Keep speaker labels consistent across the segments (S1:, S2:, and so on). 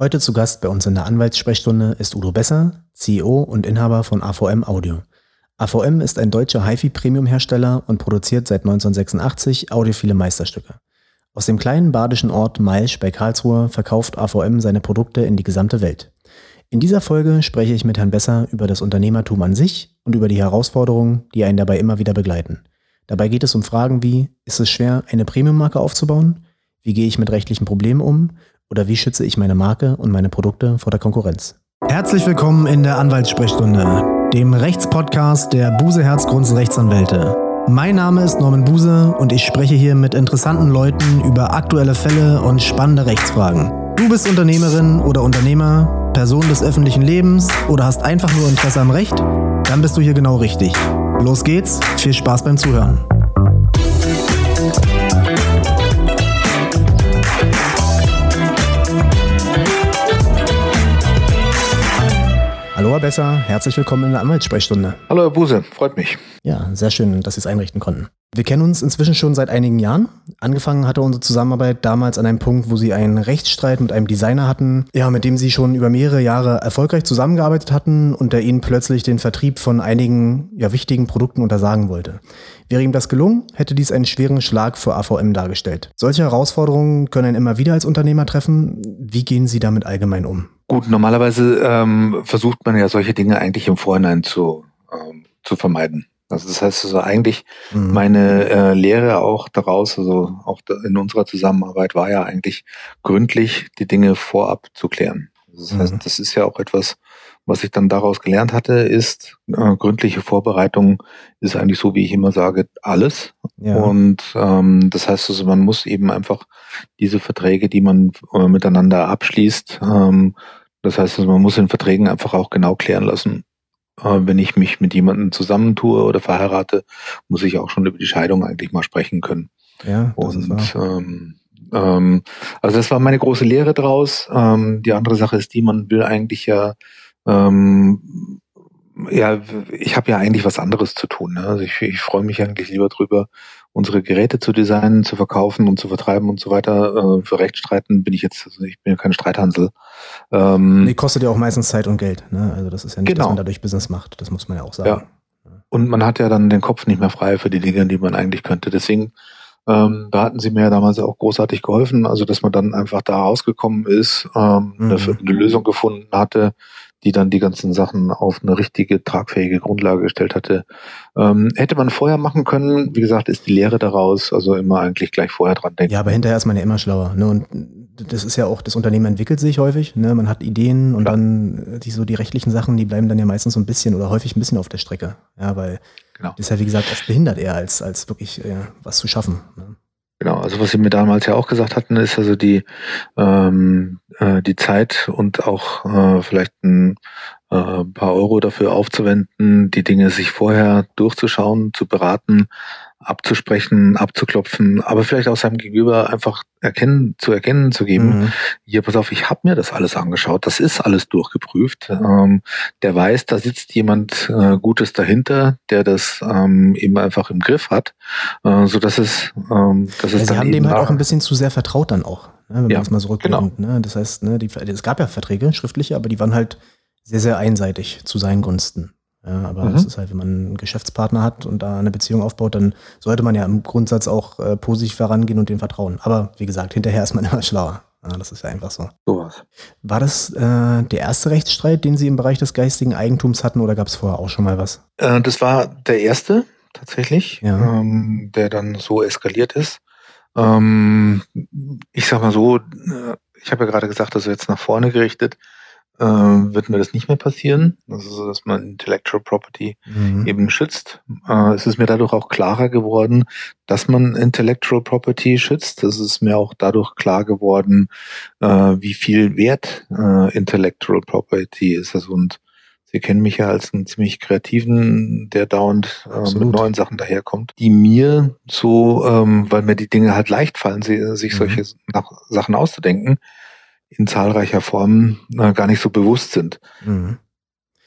S1: Heute zu Gast bei uns in der Anwaltssprechstunde ist Udo Besser, CEO und Inhaber von AVM Audio. AVM ist ein deutscher HiFi-Premium-Hersteller und produziert seit 1986 audiophile Meisterstücke. Aus dem kleinen badischen Ort Mailsch bei Karlsruhe verkauft AVM seine Produkte in die gesamte Welt. In dieser Folge spreche ich mit Herrn Besser über das Unternehmertum an sich und über die Herausforderungen, die einen dabei immer wieder begleiten. Dabei geht es um Fragen wie, ist es schwer, eine Premium-Marke aufzubauen? Wie gehe ich mit rechtlichen Problemen um? Oder wie schütze ich meine Marke und meine Produkte vor der Konkurrenz? Herzlich willkommen in der Anwaltssprechstunde, dem Rechtspodcast der Buse Herzgrunds Rechtsanwälte. Mein Name ist Norman Buse und ich spreche hier mit interessanten Leuten über aktuelle Fälle und spannende Rechtsfragen. Du bist Unternehmerin oder Unternehmer, Person des öffentlichen Lebens oder hast einfach nur Interesse am Recht? Dann bist du hier genau richtig. Los geht's, viel Spaß beim Zuhören. Hallo Herr Besser, herzlich willkommen in der Anwaltssprechstunde.
S2: Hallo Herr Buse, freut mich.
S1: Ja, sehr schön, dass Sie es einrichten konnten. Wir kennen uns inzwischen schon seit einigen Jahren. Angefangen hatte unsere Zusammenarbeit damals an einem Punkt, wo Sie einen Rechtsstreit mit einem Designer hatten, ja, mit dem Sie schon über mehrere Jahre erfolgreich zusammengearbeitet hatten und der Ihnen plötzlich den Vertrieb von einigen ja, wichtigen Produkten untersagen wollte. Wäre ihm das gelungen, hätte dies einen schweren Schlag für AVM dargestellt. Solche Herausforderungen können einen immer wieder als Unternehmer treffen. Wie gehen Sie damit allgemein um?
S2: Gut, normalerweise ähm, versucht man ja solche Dinge eigentlich im Vorhinein zu, ähm, zu vermeiden. Also das heißt also eigentlich mhm. meine äh, Lehre auch daraus, also auch in unserer Zusammenarbeit war ja eigentlich gründlich die Dinge vorab zu klären. Das heißt, mhm. das ist ja auch etwas, was ich dann daraus gelernt hatte, ist äh, gründliche Vorbereitung ist eigentlich so, wie ich immer sage, alles. Ja. Und ähm, das heißt also, man muss eben einfach diese Verträge, die man äh, miteinander abschließt, ähm, das heißt, also man muss in Verträgen einfach auch genau klären lassen. Äh, wenn ich mich mit jemandem zusammentue oder verheirate, muss ich auch schon über die Scheidung eigentlich mal sprechen können.
S1: Ja,
S2: das Und, ist wahr. Ähm, ähm, also das war meine große Lehre draus. Ähm, die andere Sache ist die, man will eigentlich ja ähm, ja, ich habe ja eigentlich was anderes zu tun. Ne? Also ich, ich freue mich eigentlich lieber drüber, unsere Geräte zu designen, zu verkaufen und zu vertreiben und so weiter. Äh, für Rechtsstreiten bin ich jetzt, also ich bin ja kein Streithansel.
S1: Ähm, nee, kostet ja auch meistens Zeit und Geld. Ne? Also das ist ja nicht, genau. dass man dadurch Business macht. Das muss man ja auch sagen.
S2: Ja. Und man hat ja dann den Kopf nicht mehr frei für die Dinge, die man eigentlich könnte. Deswegen, ähm, da hatten sie mir ja damals auch großartig geholfen, also dass man dann einfach da rausgekommen ist, ähm, mhm. eine, eine Lösung gefunden hatte, die dann die ganzen Sachen auf eine richtige, tragfähige Grundlage gestellt hatte. Ähm, hätte man vorher machen können, wie gesagt, ist die Lehre daraus, also immer eigentlich gleich vorher dran denken.
S1: Ja, aber hinterher ist man ja immer schlauer. Ne? Und das ist ja auch, das Unternehmen entwickelt sich häufig, ne? man hat Ideen und ja. dann äh, die so die rechtlichen Sachen, die bleiben dann ja meistens so ein bisschen oder häufig ein bisschen auf der Strecke. Ja, weil genau. das ist ja wie gesagt oft behindert eher als, als wirklich äh, was zu schaffen. Ne?
S2: Genau, also was Sie mir damals ja auch gesagt hatten, ist also die, ähm, äh, die Zeit und auch äh, vielleicht ein äh, paar Euro dafür aufzuwenden, die Dinge sich vorher durchzuschauen, zu beraten, abzusprechen, abzuklopfen, aber vielleicht auch seinem Gegenüber einfach erkennen, zu erkennen zu geben, mhm. hier, pass auf, ich habe mir das alles angeschaut, das ist alles durchgeprüft. Ähm, der weiß, da sitzt jemand äh, Gutes dahinter, der das ähm, eben einfach im Griff hat, äh, so dass es, ähm, dass
S1: es
S2: ja,
S1: Sie haben dem halt auch ein bisschen zu sehr vertraut dann auch, ne, wenn
S2: ja,
S1: man es mal so. Genau. Ne? Das heißt, ne, die, es gab ja Verträge, schriftliche, aber die waren halt sehr, sehr einseitig zu seinen Gunsten. Ja, aber mhm. das ist halt, wenn man einen Geschäftspartner hat und da eine Beziehung aufbaut, dann sollte man ja im Grundsatz auch äh, positiv herangehen und den vertrauen. Aber wie gesagt, hinterher ist man immer schlauer. Ja, das ist ja einfach so.
S2: Sowas.
S1: War das äh, der erste Rechtsstreit, den Sie im Bereich des geistigen Eigentums hatten oder gab es vorher auch schon mal was?
S2: Äh, das war der erste tatsächlich, ja. ähm, der dann so eskaliert ist. Ähm, ich sag mal so, äh, ich habe ja gerade gesagt, also jetzt nach vorne gerichtet, äh, wird mir das nicht mehr passieren. Also, so, dass man Intellectual Property mhm. eben schützt. Äh, es ist mir dadurch auch klarer geworden, dass man Intellectual Property schützt. Es ist mir auch dadurch klar geworden, äh, wie viel wert äh, Intellectual Property ist. Also, und Sie kennen mich ja als einen ziemlich kreativen, der dauernd äh, mit neuen Sachen daherkommt, die mir so, ähm, weil mir die Dinge halt leicht fallen, sie, sich mhm. solche Sachen auszudenken, in zahlreicher Form äh, gar nicht so bewusst sind.
S1: Mhm.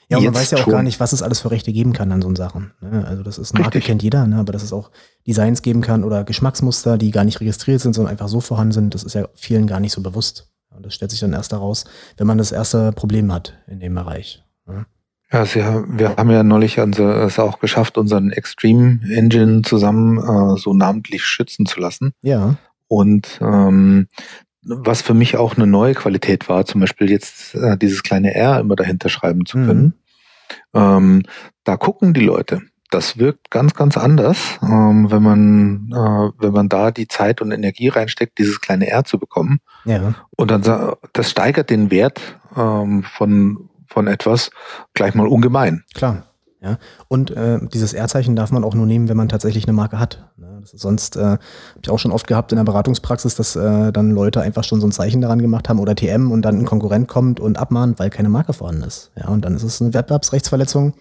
S1: Ja, und man weiß ja auch schon. gar nicht, was es alles für Rechte geben kann an so Sachen. Ne? Also das ist Marke Richtig. kennt jeder, ne? aber dass es auch Designs geben kann oder Geschmacksmuster, die gar nicht registriert sind, sondern einfach so vorhanden sind, das ist ja vielen gar nicht so bewusst. Und das stellt sich dann erst daraus, wenn man das erste Problem hat in dem Bereich.
S2: Ja. Ja, Sie, wir haben ja neulich es auch geschafft, unseren Extreme Engine zusammen äh, so namentlich schützen zu lassen.
S1: Ja.
S2: Und ähm, was für mich auch eine neue Qualität war, zum Beispiel jetzt äh, dieses kleine R immer dahinter schreiben zu können. Mhm. Ähm, da gucken die Leute. Das wirkt ganz, ganz anders, ähm, wenn man, äh, wenn man da die Zeit und Energie reinsteckt, dieses kleine R zu bekommen.
S1: Ja.
S2: Und dann das steigert den Wert ähm, von von etwas gleich mal ungemein.
S1: Klar. Ja, und äh, dieses R-Zeichen darf man auch nur nehmen, wenn man tatsächlich eine Marke hat. Ne? Das ist sonst äh, habe ich auch schon oft gehabt in der Beratungspraxis, dass äh, dann Leute einfach schon so ein Zeichen daran gemacht haben oder TM und dann ein Konkurrent kommt und abmahnt, weil keine Marke vorhanden ist. Ja, und dann ist es eine Wettbewerbsrechtsverletzung.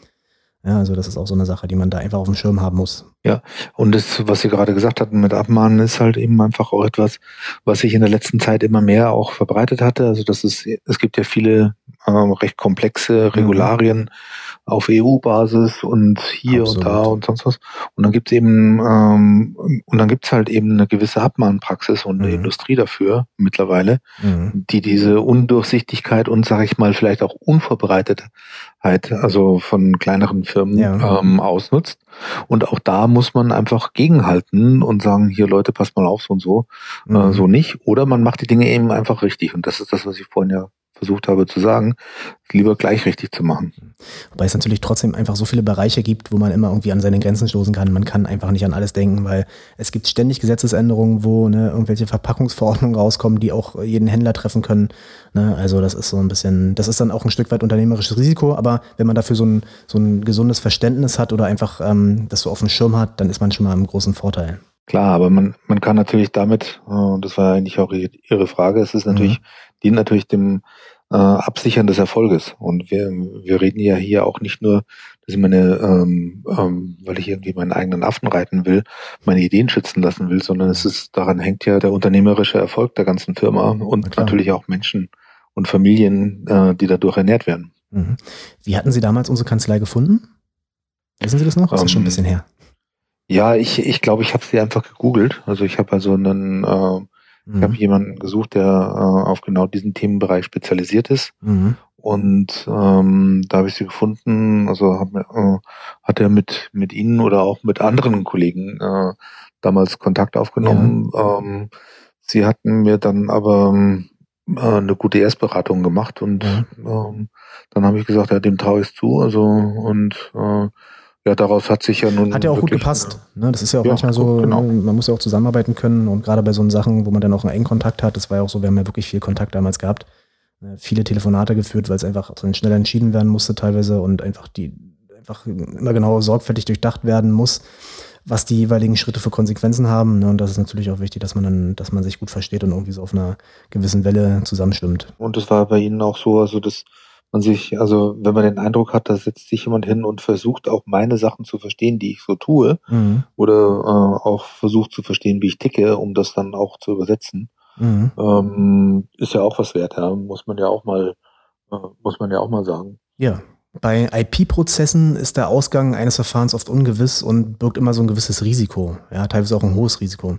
S1: Ja, also das ist auch so eine Sache, die man da einfach auf dem Schirm haben muss.
S2: Ja, und das, was Sie gerade gesagt hatten mit Abmahnen, ist halt eben einfach auch etwas, was sich in der letzten Zeit immer mehr auch verbreitet hatte. Also das ist, es gibt ja viele äh, recht komplexe mhm. Regularien, mhm auf EU-Basis und hier Absolut. und da und sonst was. Und dann gibt's eben, ähm, und dann gibt's halt eben eine gewisse Abmahnpraxis und eine mhm. Industrie dafür mittlerweile, mhm. die diese Undurchsichtigkeit und sage ich mal vielleicht auch Unvorbereitetheit, also von kleineren Firmen ja. ähm, ausnutzt. Und auch da muss man einfach gegenhalten und sagen, hier Leute, passt mal auf, so und so, äh, mhm. äh, so nicht. Oder man macht die Dinge eben einfach richtig. Und das ist das, was ich vorhin ja versucht habe zu sagen, lieber gleich richtig zu machen.
S1: Wobei es natürlich trotzdem einfach so viele Bereiche gibt, wo man immer irgendwie an seine Grenzen stoßen kann. Man kann einfach nicht an alles denken, weil es gibt ständig Gesetzesänderungen, wo ne, irgendwelche Verpackungsverordnungen rauskommen, die auch jeden Händler treffen können. Ne? Also das ist so ein bisschen, das ist dann auch ein Stück weit unternehmerisches Risiko, aber wenn man dafür so ein, so ein gesundes Verständnis hat oder einfach ähm, das so auf dem Schirm hat, dann ist man schon mal im großen Vorteil.
S2: Klar, aber man, man kann natürlich damit, äh, und das war eigentlich auch Ihre Frage, es ist natürlich, mhm. Dient natürlich dem äh, Absichern des Erfolges. Und wir, wir reden ja hier auch nicht nur, dass ich meine, ähm, ähm, weil ich irgendwie meinen eigenen Affen reiten will, meine Ideen schützen lassen will, sondern es ist, daran hängt ja der unternehmerische Erfolg der ganzen Firma und Na natürlich auch Menschen und Familien, äh, die dadurch ernährt werden.
S1: Mhm. Wie hatten Sie damals unsere Kanzlei gefunden? Wissen Sie das noch? Das ist schon ein ähm, bisschen her.
S2: Ja, ich, ich glaube, ich habe sie einfach gegoogelt. Also ich habe also einen äh, Mhm. Ich habe jemanden gesucht, der äh, auf genau diesen Themenbereich spezialisiert ist. Mhm. Und ähm, da habe ich sie gefunden. Also hab, äh, hat er mit, mit Ihnen oder auch mit anderen Kollegen äh, damals Kontakt aufgenommen. Ja. Ähm, sie hatten mir dann aber äh, eine gute Erstberatung gemacht und ja. ähm, dann habe ich gesagt, ja, dem traue ich zu. Also und äh, ja, daraus hat sich ja nun.
S1: Hat ja auch gut gepasst. Ne? Das ist ja auch ja, manchmal so, genau. Ne, man muss ja auch zusammenarbeiten können und gerade bei so Sachen, wo man dann auch einen engen Kontakt hat, das war ja auch so, wir haben ja wirklich viel Kontakt damals gehabt. Ne? Viele Telefonate geführt, weil es einfach dann schneller entschieden werden musste teilweise und einfach die einfach immer genau sorgfältig durchdacht werden muss, was die jeweiligen Schritte für Konsequenzen haben. Ne? Und das ist natürlich auch wichtig, dass man dann, dass man sich gut versteht und irgendwie so auf einer gewissen Welle zusammenstimmt.
S2: Und das war bei Ihnen auch so, also das man sich, also wenn man den Eindruck hat, da setzt sich jemand hin und versucht auch meine Sachen zu verstehen, die ich so tue, mhm. oder äh, auch versucht zu verstehen, wie ich ticke, um das dann auch zu übersetzen, mhm. ähm, ist ja auch was wert, ja. muss man ja auch mal, äh, muss man ja auch mal sagen.
S1: Ja. Bei IP-Prozessen ist der Ausgang eines Verfahrens oft ungewiss und birgt immer so ein gewisses Risiko, ja, teilweise auch ein hohes Risiko.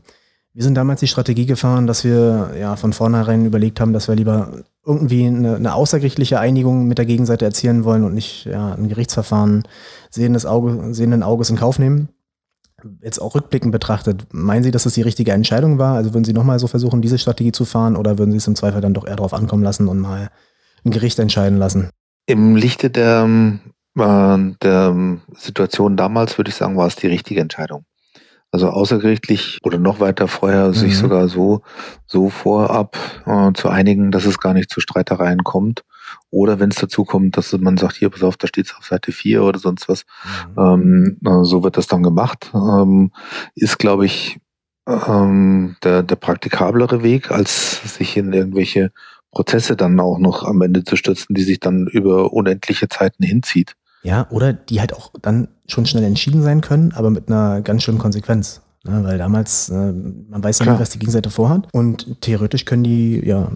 S1: Wir sind damals die Strategie gefahren, dass wir ja von vornherein überlegt haben, dass wir lieber irgendwie eine, eine außergerichtliche Einigung mit der Gegenseite erzielen wollen und nicht ja, ein Gerichtsverfahren sehendes Auge, sehenden Auges in Kauf nehmen. Jetzt auch rückblickend betrachtet, meinen Sie, dass das die richtige Entscheidung war? Also würden Sie nochmal so versuchen, diese Strategie zu fahren oder würden Sie es im Zweifel dann doch eher darauf ankommen lassen und mal ein Gericht entscheiden lassen?
S2: Im Lichte der, äh, der Situation damals würde ich sagen, war es die richtige Entscheidung. Also außergerichtlich oder noch weiter vorher mhm. sich sogar so, so vorab äh, zu einigen, dass es gar nicht zu Streitereien kommt. Oder wenn es dazu kommt, dass man sagt, hier, pass auf, da steht es auf Seite 4 oder sonst was. Mhm. Ähm, so wird das dann gemacht. Ähm, ist, glaube ich, ähm, der, der praktikablere Weg, als sich in irgendwelche Prozesse dann auch noch am Ende zu stürzen, die sich dann über unendliche Zeiten hinzieht.
S1: Ja, oder die halt auch dann schon schnell entschieden sein können, aber mit einer ganz schönen Konsequenz. Ne? Weil damals, äh, man weiß ja Klar. nicht, was die Gegenseite vorhat. Und theoretisch können die ja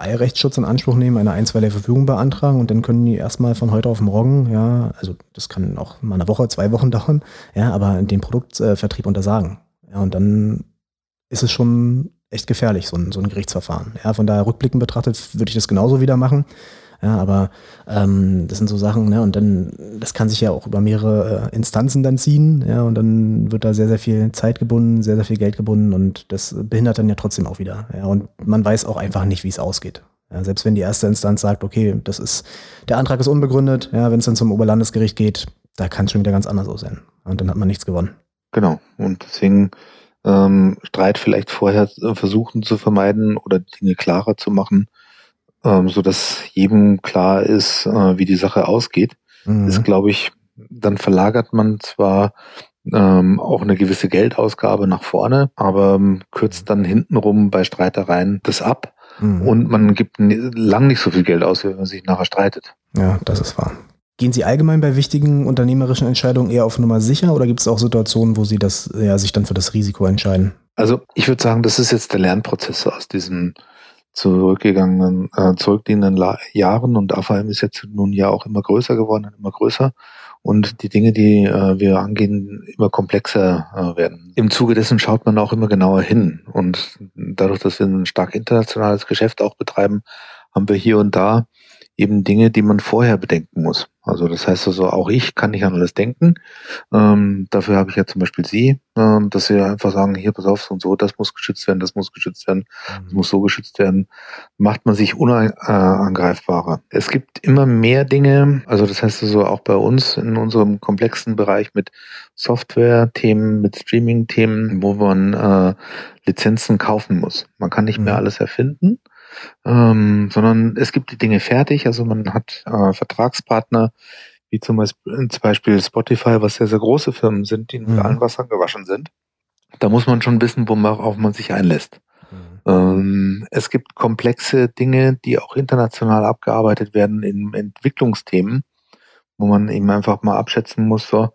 S1: Eilrechtsschutz in Anspruch nehmen, eine einstweilige Verfügung beantragen und dann können die erstmal von heute auf morgen, ja, also das kann auch mal eine Woche, zwei Wochen dauern, ja, aber den Produktvertrieb untersagen. Ja, und dann ist es schon echt gefährlich, so ein, so ein Gerichtsverfahren. Ja, von daher rückblickend betrachtet würde ich das genauso wieder machen. Ja, aber ähm, das sind so Sachen, ne, und dann, das kann sich ja auch über mehrere äh, Instanzen dann ziehen, ja, und dann wird da sehr, sehr viel Zeit gebunden, sehr, sehr viel Geld gebunden und das behindert dann ja trotzdem auch wieder. Ja, und man weiß auch einfach nicht, wie es ausgeht. Ja, selbst wenn die erste Instanz sagt, okay, das ist, der Antrag ist unbegründet, ja, wenn es dann zum Oberlandesgericht geht, da kann es schon wieder ganz anders aussehen. Und dann hat man nichts gewonnen.
S2: Genau. Und deswegen ähm, Streit vielleicht vorher äh, versuchen zu vermeiden oder Dinge klarer zu machen, ähm, so dass jedem klar ist, äh, wie die Sache ausgeht, mhm. ist, glaube ich, dann verlagert man zwar ähm, auch eine gewisse Geldausgabe nach vorne, aber ähm, kürzt dann hintenrum bei Streitereien das ab mhm. und man gibt lang nicht so viel Geld aus, wenn man sich nachher streitet.
S1: Ja, das ist wahr. Gehen Sie allgemein bei wichtigen unternehmerischen Entscheidungen eher auf Nummer sicher oder gibt es auch Situationen, wo Sie das, ja, sich dann für das Risiko entscheiden?
S2: Also ich würde sagen, das ist jetzt der Lernprozess aus diesen zurückgegangenen, äh, zurückliegenden La Jahren. Und AVM ist jetzt nun ja auch immer größer geworden, immer größer. Und die Dinge, die äh, wir angehen, immer komplexer äh, werden. Im Zuge dessen schaut man auch immer genauer hin. Und dadurch, dass wir ein stark internationales Geschäft auch betreiben, haben wir hier und da eben Dinge, die man vorher bedenken muss. Also das heißt also, auch ich kann nicht an alles denken. Ähm, dafür habe ich ja zum Beispiel Sie, ähm, dass Sie einfach sagen, hier, pass auf, so und so, das muss geschützt werden, das muss geschützt werden, das mhm. muss so geschützt werden. Macht man sich unangreifbarer. Es gibt immer mehr Dinge, also das heißt also auch bei uns in unserem komplexen Bereich mit Software-Themen, mit Streaming-Themen, wo man äh, Lizenzen kaufen muss. Man kann nicht mehr mhm. alles erfinden ähm, sondern es gibt die Dinge fertig. Also man hat äh, Vertragspartner, wie zum Beispiel Spotify, was sehr, sehr große Firmen sind, die mit mhm. allen Wassern gewaschen sind. Da muss man schon wissen, worauf man sich einlässt. Mhm. Ähm, es gibt komplexe Dinge, die auch international abgearbeitet werden in Entwicklungsthemen, wo man eben einfach mal abschätzen muss, so,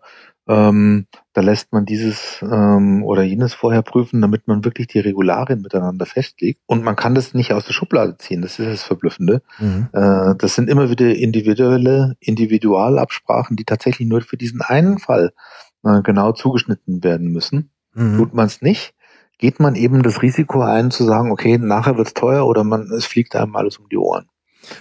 S2: ähm, da lässt man dieses ähm, oder jenes vorher prüfen, damit man wirklich die Regularien miteinander festlegt. Und man kann das nicht aus der Schublade ziehen. Das ist das Verblüffende. Mhm. Äh, das sind immer wieder individuelle Individualabsprachen, die tatsächlich nur für diesen einen Fall äh, genau zugeschnitten werden müssen. Mhm. Tut man es nicht, geht man eben das Risiko ein, zu sagen, okay, nachher wird's teuer oder man es fliegt einem alles um die Ohren.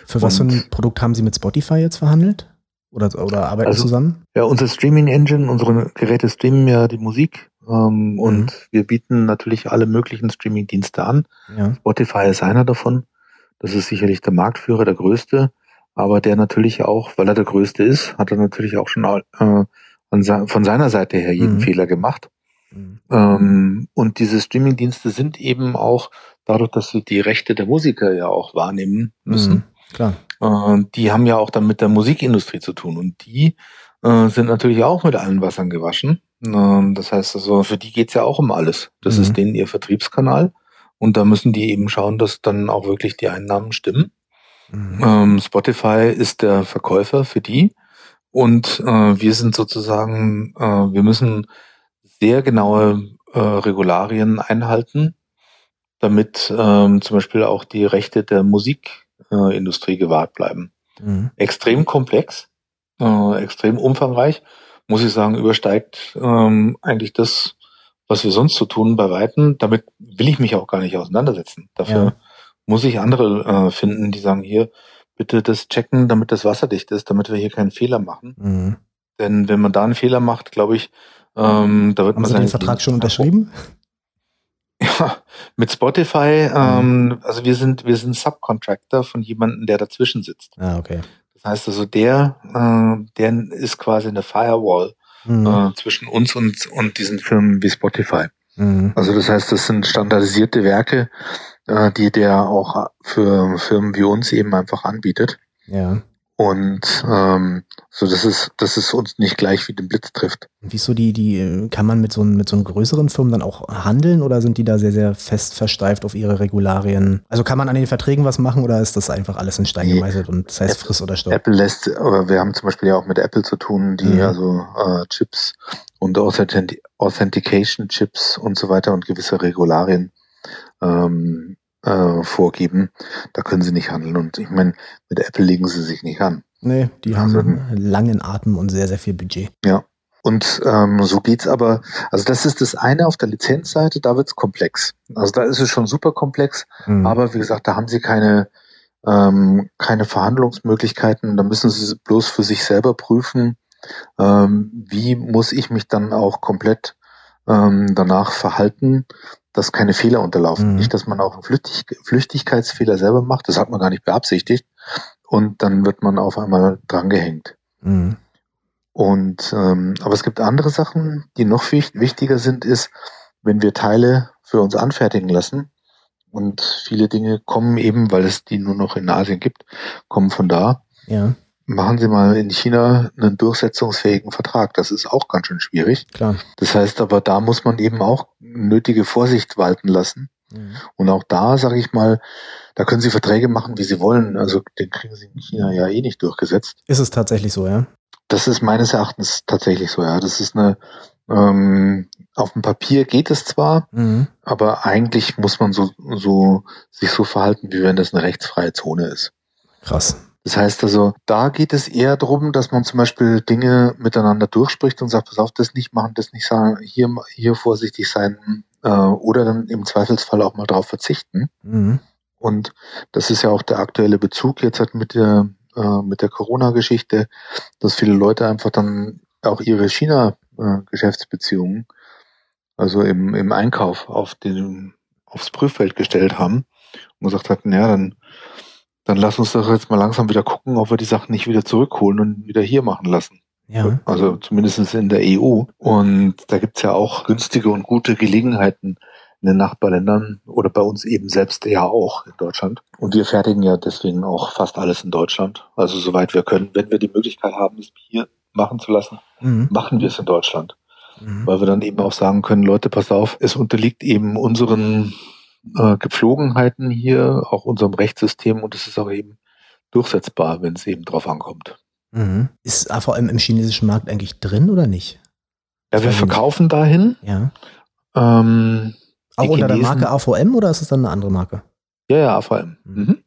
S1: Für was Und, für ein Produkt haben Sie mit Spotify jetzt verhandelt? Oder, oder arbeiten also, zusammen?
S2: Ja, unsere Streaming-Engine, unsere Geräte streamen ja die Musik ähm, und mhm. wir bieten natürlich alle möglichen Streaming-Dienste an. Ja. Spotify ist einer davon. Das ist sicherlich der Marktführer, der größte, aber der natürlich auch, weil er der größte ist, hat er natürlich auch schon äh, von seiner Seite her jeden mhm. Fehler gemacht. Mhm. Ähm, und diese Streaming-Dienste sind eben auch dadurch, dass sie die Rechte der Musiker ja auch wahrnehmen müssen. Mhm. Klar. Äh, die haben ja auch dann mit der Musikindustrie zu tun und die äh, sind natürlich auch mit allen Wassern gewaschen. Äh, das heißt also, für die geht's ja auch um alles. Das mhm. ist denen ihr Vertriebskanal und da müssen die eben schauen, dass dann auch wirklich die Einnahmen stimmen. Mhm. Ähm, Spotify ist der Verkäufer für die und äh, wir sind sozusagen, äh, wir müssen sehr genaue äh, Regularien einhalten, damit ähm, zum Beispiel auch die Rechte der Musik äh, Industrie gewahrt bleiben. Mhm. Extrem komplex, äh, extrem umfangreich, muss ich sagen, übersteigt ähm, eigentlich das, was wir sonst so tun bei Weitem. Damit will ich mich auch gar nicht auseinandersetzen. Dafür ja. muss ich andere äh, finden, die sagen, hier, bitte das checken, damit das wasserdicht ist, damit wir hier keinen Fehler machen. Mhm. Denn wenn man da einen Fehler macht, glaube ich, ähm, da wird
S1: Haben man Sie den Vertrag schon unterschrieben?
S2: Mit Spotify, ähm, mhm. also wir sind, wir sind Subcontractor von jemandem, der dazwischen sitzt.
S1: Ah, okay.
S2: Das heißt also, der, äh, der ist quasi eine Firewall mhm. äh, zwischen uns und, und diesen Firmen wie Spotify. Mhm. Also das heißt, das sind standardisierte Werke, äh, die der auch für Firmen wie uns eben einfach anbietet.
S1: Ja.
S2: Und ähm, so dass es, dass es uns nicht gleich wie den Blitz trifft.
S1: Wieso die, die, kann man mit so, mit so größeren Firmen dann auch handeln oder sind die da sehr, sehr fest versteift auf ihre Regularien? Also kann man an den Verträgen was machen oder ist das einfach alles in Stein gemeißelt und das heißt Apple, friss oder stirb?
S2: Apple lässt, aber wir haben zum Beispiel ja auch mit Apple zu tun, die mhm. also äh, Chips und Authentication Chips und so weiter und gewisse Regularien ähm, äh, vorgeben, da können sie nicht handeln. Und ich meine, mit Apple legen sie sich nicht an.
S1: Nee, die also, haben einen langen Atem und sehr, sehr viel Budget.
S2: Ja. Und ähm, so geht's aber, also das ist das eine auf der Lizenzseite, da wird's komplex. Also da ist es schon super komplex, mhm. aber wie gesagt, da haben sie keine, ähm, keine Verhandlungsmöglichkeiten, da müssen sie bloß für sich selber prüfen, ähm, wie muss ich mich dann auch komplett ähm, danach verhalten, dass keine Fehler unterlaufen. Mhm. Nicht, dass man auch einen Flüchtig Flüchtigkeitsfehler selber macht, das hat man gar nicht beabsichtigt und dann wird man auf einmal drangehängt. Mhm. Und ähm, aber es gibt andere Sachen, die noch wichtiger sind, ist, wenn wir Teile für uns anfertigen lassen und viele Dinge kommen eben, weil es die nur noch in Asien gibt, kommen von da. Ja. Machen Sie mal in China einen durchsetzungsfähigen Vertrag. Das ist auch ganz schön schwierig. Klar. Das heißt aber, da muss man eben auch nötige Vorsicht walten lassen. Mhm. Und auch da, sage ich mal, da können Sie Verträge machen, wie Sie wollen. Also den kriegen Sie in China ja eh nicht durchgesetzt.
S1: Ist es tatsächlich so, ja?
S2: Das ist meines Erachtens tatsächlich so, ja. Das ist eine, ähm, auf dem Papier geht es zwar, mhm. aber eigentlich muss man so, so, sich so verhalten, wie wenn das eine rechtsfreie Zone ist.
S1: Krass.
S2: Das heißt also, da geht es eher darum, dass man zum Beispiel Dinge miteinander durchspricht und sagt, pass auf, das nicht machen, das nicht sagen, hier, hier vorsichtig sein, äh, oder dann im Zweifelsfall auch mal darauf verzichten. Mhm. Und das ist ja auch der aktuelle Bezug jetzt halt mit der äh, mit der Corona-Geschichte, dass viele Leute einfach dann auch ihre China-Geschäftsbeziehungen, also im, im Einkauf auf den, aufs Prüffeld gestellt haben und gesagt hatten, ja, dann, dann lass uns doch jetzt mal langsam wieder gucken, ob wir die Sachen nicht wieder zurückholen und wieder hier machen lassen. Ja. Also zumindest in der EU. Und da gibt's ja auch günstige und gute Gelegenheiten, in den Nachbarländern oder bei uns eben selbst ja auch in Deutschland. Und wir fertigen ja deswegen auch fast alles in Deutschland. Also soweit wir können. Wenn wir die Möglichkeit haben, es hier machen zu lassen, mhm. machen wir es in Deutschland. Mhm. Weil wir dann eben auch sagen können, Leute, pass auf, es unterliegt eben unseren äh, Gepflogenheiten hier, auch unserem Rechtssystem und es ist auch eben durchsetzbar, wenn es eben drauf ankommt.
S1: Mhm. Ist AVM im chinesischen Markt eigentlich drin oder nicht?
S2: Ja, wir verkaufen dahin.
S1: Ja. Ähm, auch unter der Marke AVM oder ist es dann eine andere Marke?
S2: Ja, ja, AVM. Mhm. mhm.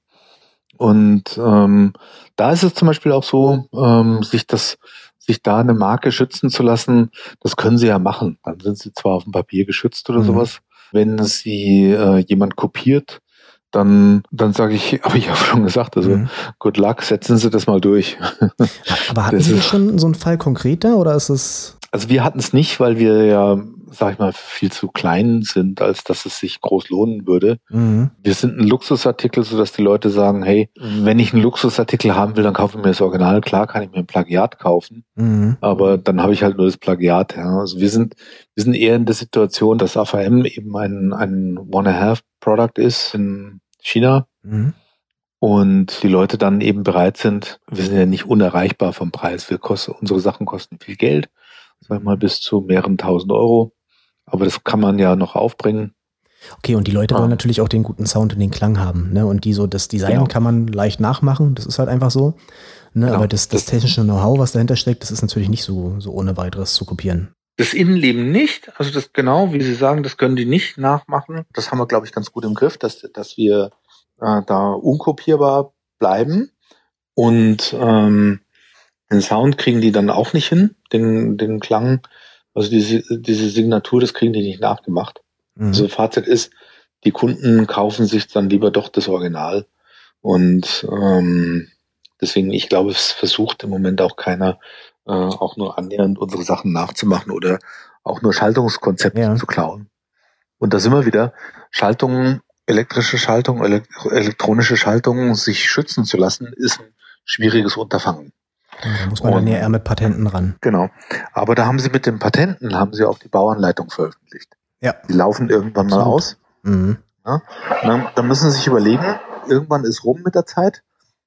S2: Und ähm, da ist es zum Beispiel auch so, ähm, sich das, sich da eine Marke schützen zu lassen, das können sie ja machen. Dann sind sie zwar auf dem Papier geschützt oder mhm. sowas. Wenn sie äh, jemand kopiert, dann, dann sage ich, habe ich ja schon gesagt, also mhm. good luck, setzen Sie das mal durch.
S1: Aber hatten Sie schon so einen Fall konkreter oder ist es?
S2: Also wir hatten es nicht, weil wir ja sag ich mal, viel zu klein sind, als dass es sich groß lohnen würde. Mhm. Wir sind ein Luxusartikel, so dass die Leute sagen, hey, wenn ich einen Luxusartikel haben will, dann kaufe ich mir das Original. Klar kann ich mir ein Plagiat kaufen, mhm. aber dann habe ich halt nur das Plagiat. Ja. Also wir sind, wir sind eher in der Situation, dass AVM eben ein, ein One-and-a-Half-Product ist in China. Mhm. Und die Leute dann eben bereit sind, wir sind ja nicht unerreichbar vom Preis. Wir kosten, unsere Sachen kosten viel Geld, sag mal bis zu mehreren tausend Euro. Aber das kann man ja noch aufbringen.
S1: Okay, und die Leute ah. wollen natürlich auch den guten Sound und den Klang haben. Ne? Und die so, das Design genau. kann man leicht nachmachen, das ist halt einfach so. Ne? Genau. Aber das, das technische Know-how, was dahinter steckt, das ist natürlich nicht so, so ohne weiteres zu kopieren.
S2: Das Innenleben nicht, also das genau, wie Sie sagen, das können die nicht nachmachen. Das haben wir, glaube ich, ganz gut im Griff, dass, dass wir äh, da unkopierbar bleiben. Und ähm, den Sound kriegen die dann auch nicht hin, den, den Klang also diese, diese Signatur, das kriegen die nicht nachgemacht. Mhm. Also Fazit ist, die Kunden kaufen sich dann lieber doch das Original. Und ähm, deswegen, ich glaube, es versucht im Moment auch keiner, äh, auch nur annähernd unsere Sachen nachzumachen oder auch nur Schaltungskonzepte ja. zu klauen. Und da sind wir wieder. Schaltungen, elektrische Schaltung, elektronische Schaltungen, sich schützen zu lassen, ist ein schwieriges Unterfangen.
S1: Da muss man und, dann eher mit Patenten ran.
S2: Genau. Aber da haben sie mit den Patenten, haben sie auch die Bauanleitung veröffentlicht. Ja. Die laufen irgendwann Absolut. mal aus. Mhm. Ja? Dann, dann, müssen sie sich überlegen, irgendwann ist rum mit der Zeit.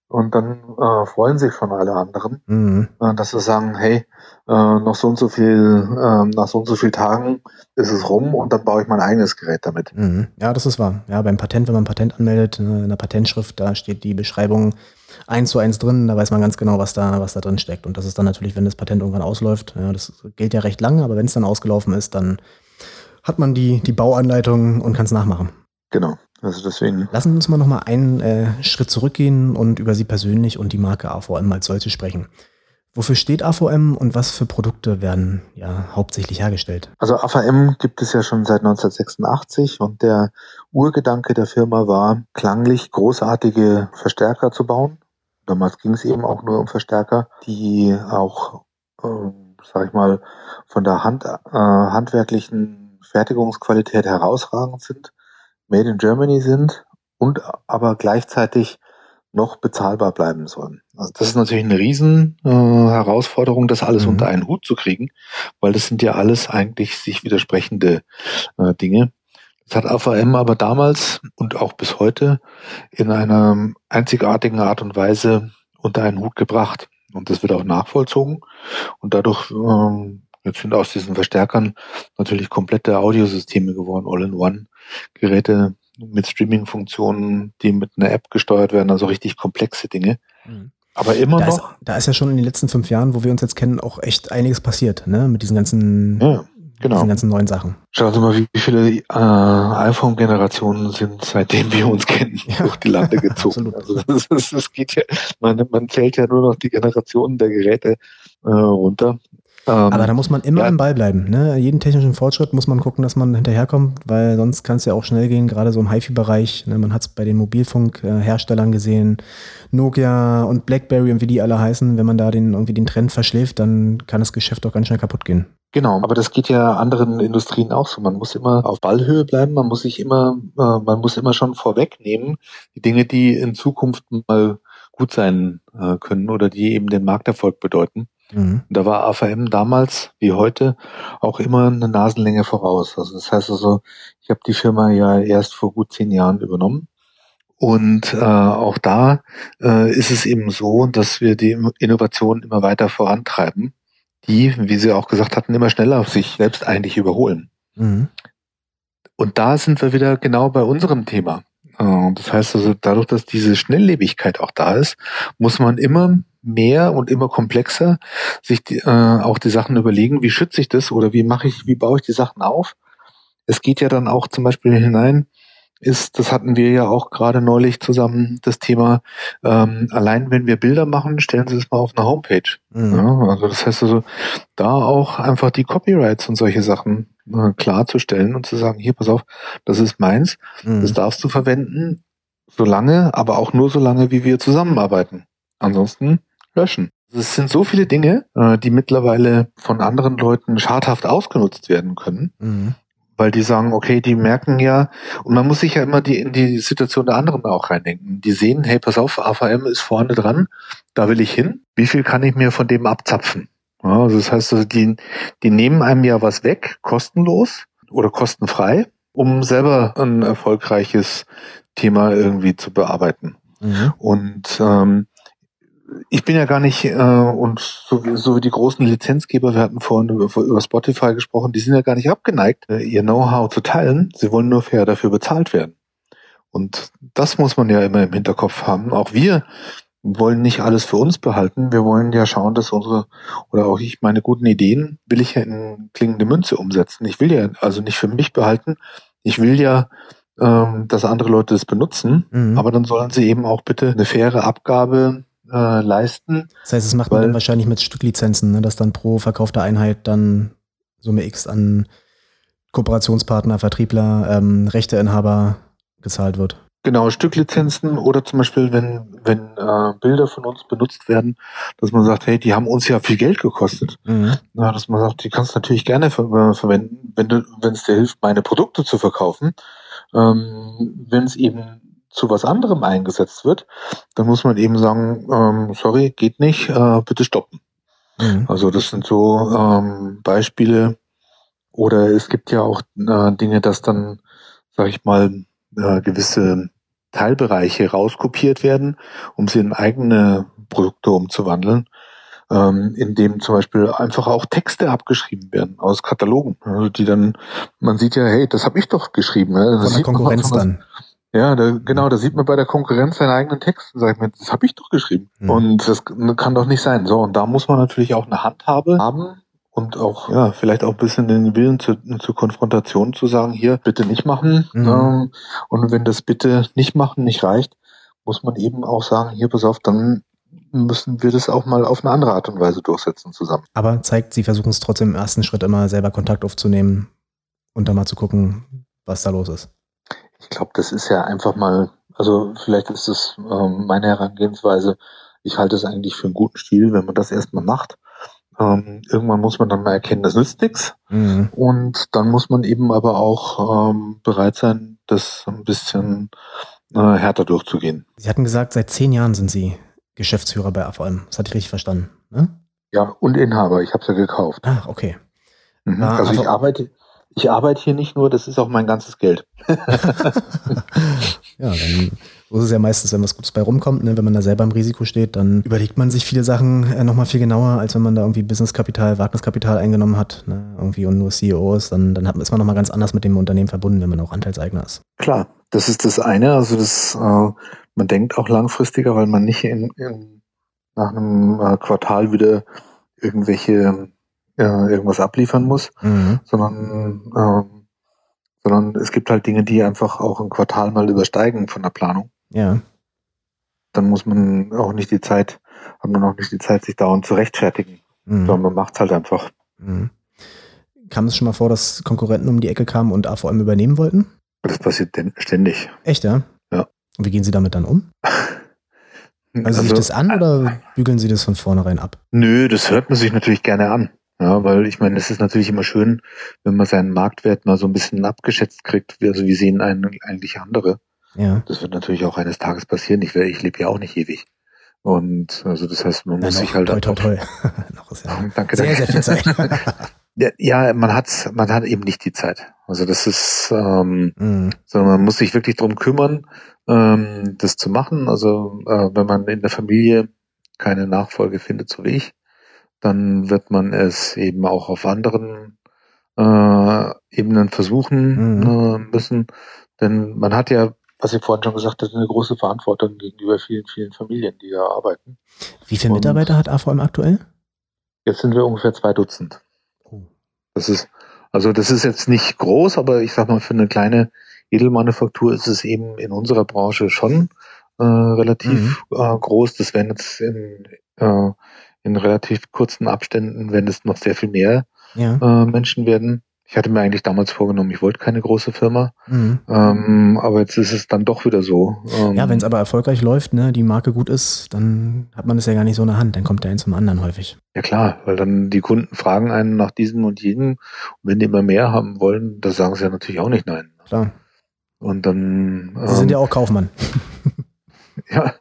S2: Und dann äh, freuen sich schon alle anderen, mhm. äh, dass sie sagen, hey, äh, noch so und so viel, äh, nach so und so vielen Tagen ist es rum und dann baue ich mein eigenes Gerät damit.
S1: Mhm. Ja, das ist wahr. Ja, beim Patent, wenn man ein Patent anmeldet, äh, in der Patentschrift, da steht die Beschreibung eins zu eins drin, da weiß man ganz genau, was da, was da drin steckt. Und das ist dann natürlich, wenn das Patent irgendwann ausläuft, ja, das gilt ja recht lang, aber wenn es dann ausgelaufen ist, dann hat man die, die Bauanleitung und kann es nachmachen.
S2: Genau. Also deswegen.
S1: Lassen Sie uns mal nochmal einen äh, Schritt zurückgehen und über Sie persönlich und die Marke AVM als solche sprechen. Wofür steht AVM und was für Produkte werden ja hauptsächlich hergestellt?
S2: Also AVM gibt es ja schon seit 1986 und der Urgedanke der Firma war, klanglich großartige Verstärker zu bauen. Damals ging es eben auch nur um Verstärker, die auch, äh, sag ich mal, von der Hand, äh, handwerklichen Fertigungsqualität herausragend sind, made in Germany sind und aber gleichzeitig noch bezahlbar bleiben sollen. Also das ist natürlich eine riesen äh, Herausforderung, das alles mhm. unter einen Hut zu kriegen, weil das sind ja alles eigentlich sich widersprechende äh, Dinge. Das hat AVM aber damals und auch bis heute in einer einzigartigen Art und Weise unter einen Hut gebracht. Und das wird auch nachvollzogen. Und dadurch ähm, jetzt sind aus diesen Verstärkern natürlich komplette Audiosysteme geworden, All-in-One-Geräte mit Streaming-Funktionen, die mit einer App gesteuert werden, also richtig komplexe Dinge. Mhm. Aber immer
S1: da
S2: noch.
S1: Ist, da ist ja schon in den letzten fünf Jahren, wo wir uns jetzt kennen, auch echt einiges passiert, ne? Mit diesen ganzen, ja, genau. diesen ganzen neuen Sachen.
S2: Schauen Sie mal, wie, viele äh, iPhone-Generationen sind, seitdem wir uns kennen, ja. durch die Lande gezogen. also das, das, das, geht ja, man, man zählt ja nur noch die Generationen der Geräte äh, runter.
S1: Ähm, Aber da muss man immer ja. am Ball bleiben. Ne? Jeden technischen Fortschritt muss man gucken, dass man hinterherkommt, weil sonst kann es ja auch schnell gehen, gerade so im HiFi-Bereich. Ne? Man hat es bei den Mobilfunkherstellern gesehen, Nokia und Blackberry und wie die alle heißen. Wenn man da den, irgendwie den Trend verschläft, dann kann das Geschäft auch ganz schnell kaputt gehen.
S2: Genau, aber das geht ja anderen Industrien auch so. Man muss immer auf Ballhöhe bleiben, man muss sich immer, äh, man muss immer schon vorwegnehmen, die Dinge, die in Zukunft mal gut sein äh, können oder die eben den Markterfolg bedeuten. Mhm. Da war AVM damals wie heute auch immer eine Nasenlänge voraus. Also das heißt also, ich habe die Firma ja erst vor gut zehn Jahren übernommen. Und äh, auch da äh, ist es eben so, dass wir die Innovation immer weiter vorantreiben, die, wie Sie auch gesagt hatten, immer schneller auf sich selbst eigentlich überholen. Mhm. Und da sind wir wieder genau bei unserem Thema. Äh, das heißt also, dadurch, dass diese Schnelllebigkeit auch da ist, muss man immer mehr und immer komplexer sich die, äh, auch die Sachen überlegen, wie schütze ich das oder wie mache ich, wie baue ich die Sachen auf. Es geht ja dann auch zum Beispiel hinein, ist, das hatten wir ja auch gerade neulich zusammen, das Thema, ähm, allein wenn wir Bilder machen, stellen Sie es mal auf eine Homepage. Mhm. Ja, also das heißt also, da auch einfach die Copyrights und solche Sachen äh, klarzustellen und zu sagen, hier, pass auf, das ist meins, mhm. das darfst du verwenden, solange, aber auch nur solange, wie wir zusammenarbeiten. Ansonsten löschen. Es sind so viele Dinge, äh, die mittlerweile von anderen Leuten schadhaft ausgenutzt werden können, mhm. weil die sagen, okay, die merken ja, und man muss sich ja immer die, in die Situation der anderen auch reindenken. Die sehen, hey, pass auf, AVM ist vorne dran, da will ich hin. Wie viel kann ich mir von dem abzapfen? Ja, also das heißt, also die, die nehmen einem ja was weg, kostenlos oder kostenfrei, um selber ein erfolgreiches Thema irgendwie zu bearbeiten. Mhm. Und ähm, ich bin ja gar nicht, äh, und so wie, so wie die großen Lizenzgeber, wir hatten vorhin über, über Spotify gesprochen, die sind ja gar nicht abgeneigt, äh, ihr Know-how zu teilen. Sie wollen nur fair dafür bezahlt werden. Und das muss man ja immer im Hinterkopf haben. Auch wir wollen nicht alles für uns behalten. Wir wollen ja schauen, dass unsere, oder auch ich, meine guten Ideen will ich ja in klingende Münze umsetzen. Ich will ja also nicht für mich behalten. Ich will ja, ähm, dass andere Leute es benutzen. Mhm. Aber dann sollen sie eben auch bitte eine faire Abgabe äh, leisten.
S1: Das heißt, es macht man dann wahrscheinlich mit Stücklizenzen, ne, dass dann pro verkaufte Einheit dann Summe X an Kooperationspartner, Vertriebler, ähm, Rechteinhaber gezahlt wird.
S2: Genau, Stücklizenzen oder zum Beispiel, wenn, wenn äh, Bilder von uns benutzt werden, dass man sagt, hey, die haben uns ja viel Geld gekostet. Mhm. Na, dass man sagt, die kannst du natürlich gerne ver äh, verwenden, wenn es dir hilft, meine Produkte zu verkaufen. Ähm, wenn es eben zu was anderem eingesetzt wird, dann muss man eben sagen, ähm, sorry, geht nicht, äh, bitte stoppen. Mhm. Also das sind so ähm, Beispiele. Oder es gibt ja auch äh, Dinge, dass dann, sag ich mal, äh, gewisse Teilbereiche rauskopiert werden, um sie in eigene Produkte umzuwandeln, ähm, in dem zum Beispiel einfach auch Texte abgeschrieben werden aus Katalogen, also die dann, man sieht ja, hey, das habe ich doch geschrieben. Ne?
S1: Das Von der Konkurrenz dann.
S2: Ja, da, genau, da sieht man bei der Konkurrenz seinen eigenen Text und sagt mir, das habe ich doch geschrieben. Mhm. Und das kann doch nicht sein. So, und da muss man natürlich auch eine Handhabe haben und auch, ja, vielleicht auch ein bisschen den Willen zur, zur Konfrontation zu sagen, hier, bitte nicht machen. Mhm. Ähm, und wenn das bitte nicht machen nicht reicht, muss man eben auch sagen, hier, pass auf, dann müssen wir das auch mal auf eine andere Art und Weise durchsetzen zusammen.
S1: Aber zeigt, Sie versuchen es trotzdem im ersten Schritt immer selber Kontakt aufzunehmen und dann mal zu gucken, was da los ist.
S2: Ich glaube, das ist ja einfach mal, also vielleicht ist es ähm, meine Herangehensweise, ich halte es eigentlich für einen guten Stil, wenn man das erstmal macht. Ähm, irgendwann muss man dann mal erkennen, das nützt nichts. Mhm. Und dann muss man eben aber auch ähm, bereit sein, das ein bisschen äh, härter durchzugehen.
S1: Sie hatten gesagt, seit zehn Jahren sind Sie Geschäftsführer bei AVM. Das hatte ich richtig verstanden. Ne?
S2: Ja, und Inhaber. Ich habe es ja gekauft.
S1: Ach, okay.
S2: Mhm. Also ich arbeite, ich arbeite hier nicht nur, das ist auch mein ganzes Geld. ja,
S1: dann so ist es ja meistens, wenn was Gutes bei rumkommt, ne? wenn man da selber im Risiko steht, dann überlegt man sich viele Sachen äh, nochmal viel genauer, als wenn man da irgendwie Businesskapital, Wagniskapital eingenommen hat, ne? irgendwie und nur CEO ist, dann, dann hat, ist man nochmal ganz anders mit dem Unternehmen verbunden, wenn man auch Anteilseigner ist.
S2: Klar, das ist das eine, also das, äh, man denkt auch langfristiger, weil man nicht in, in nach einem äh, Quartal wieder irgendwelche äh, irgendwas abliefern muss, mhm. sondern, äh, sondern es gibt halt Dinge, die einfach auch ein Quartal mal übersteigen von der Planung.
S1: Ja.
S2: Dann muss man auch nicht die Zeit, hat man auch nicht die Zeit, sich dauernd zu rechtfertigen, mhm. sondern man macht es halt einfach. Mhm.
S1: Kam es schon mal vor, dass Konkurrenten um die Ecke kamen und AVM übernehmen wollten?
S2: Das passiert ständig.
S1: Echt, ja?
S2: Ja.
S1: Und wie gehen Sie damit dann um? Also, also sich das an oder bügeln Sie das von vornherein ab?
S2: Nö, das hört man sich natürlich gerne an. Ja, weil ich meine, es ist natürlich immer schön, wenn man seinen Marktwert mal so ein bisschen abgeschätzt kriegt. Also wie sehen einen eigentlich andere?
S1: Ja.
S2: Das wird natürlich auch eines Tages passieren. Ich, ich lebe ja auch nicht ewig. Und also das heißt, man muss sich halt
S1: toi, toi, toi. noch
S2: ist ja danke, sehr, danke. sehr viel Zeit. ja, man hat man hat eben nicht die Zeit. Also das ist, ähm, mhm. sondern man muss sich wirklich drum kümmern, ähm, das zu machen. Also äh, wenn man in der Familie keine Nachfolge findet, so wie ich, dann wird man es eben auch auf anderen äh, Ebenen versuchen mhm. äh, müssen. Denn man hat ja, was ich vorhin schon gesagt habe, eine große Verantwortung gegenüber vielen, vielen Familien, die da arbeiten.
S1: Wie viele Mitarbeiter hat AVM aktuell?
S2: Jetzt sind wir ungefähr zwei Dutzend. Oh. Das ist, also das ist jetzt nicht groß, aber ich sag mal, für eine kleine Edelmanufaktur ist es eben in unserer Branche schon äh, relativ mhm. äh, groß. Das werden jetzt in, äh, in relativ kurzen Abständen, wenn es noch sehr viel mehr ja. äh, Menschen werden. Ich hatte mir eigentlich damals vorgenommen, ich wollte keine große Firma, mhm. ähm, aber jetzt ist es dann doch wieder so.
S1: Ähm, ja, wenn es aber erfolgreich läuft, ne, die Marke gut ist, dann hat man es ja gar nicht so in der Hand, dann kommt der ein zum anderen häufig.
S2: Ja klar, weil dann die Kunden fragen einen nach diesem und jenem und wenn die immer mehr haben wollen, da sagen sie ja natürlich auch nicht nein.
S1: Klar.
S2: Und dann.
S1: Sie sind ja ähm, auch Kaufmann.
S2: ja,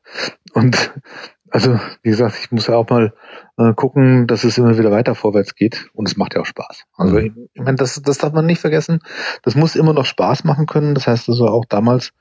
S2: und also wie gesagt, ich muss ja auch mal äh, gucken, dass es immer wieder weiter vorwärts geht und es macht ja auch Spaß. Also mhm. ich, ich meine, das, das darf man nicht vergessen. Das muss immer noch Spaß machen können. Das heißt also auch damals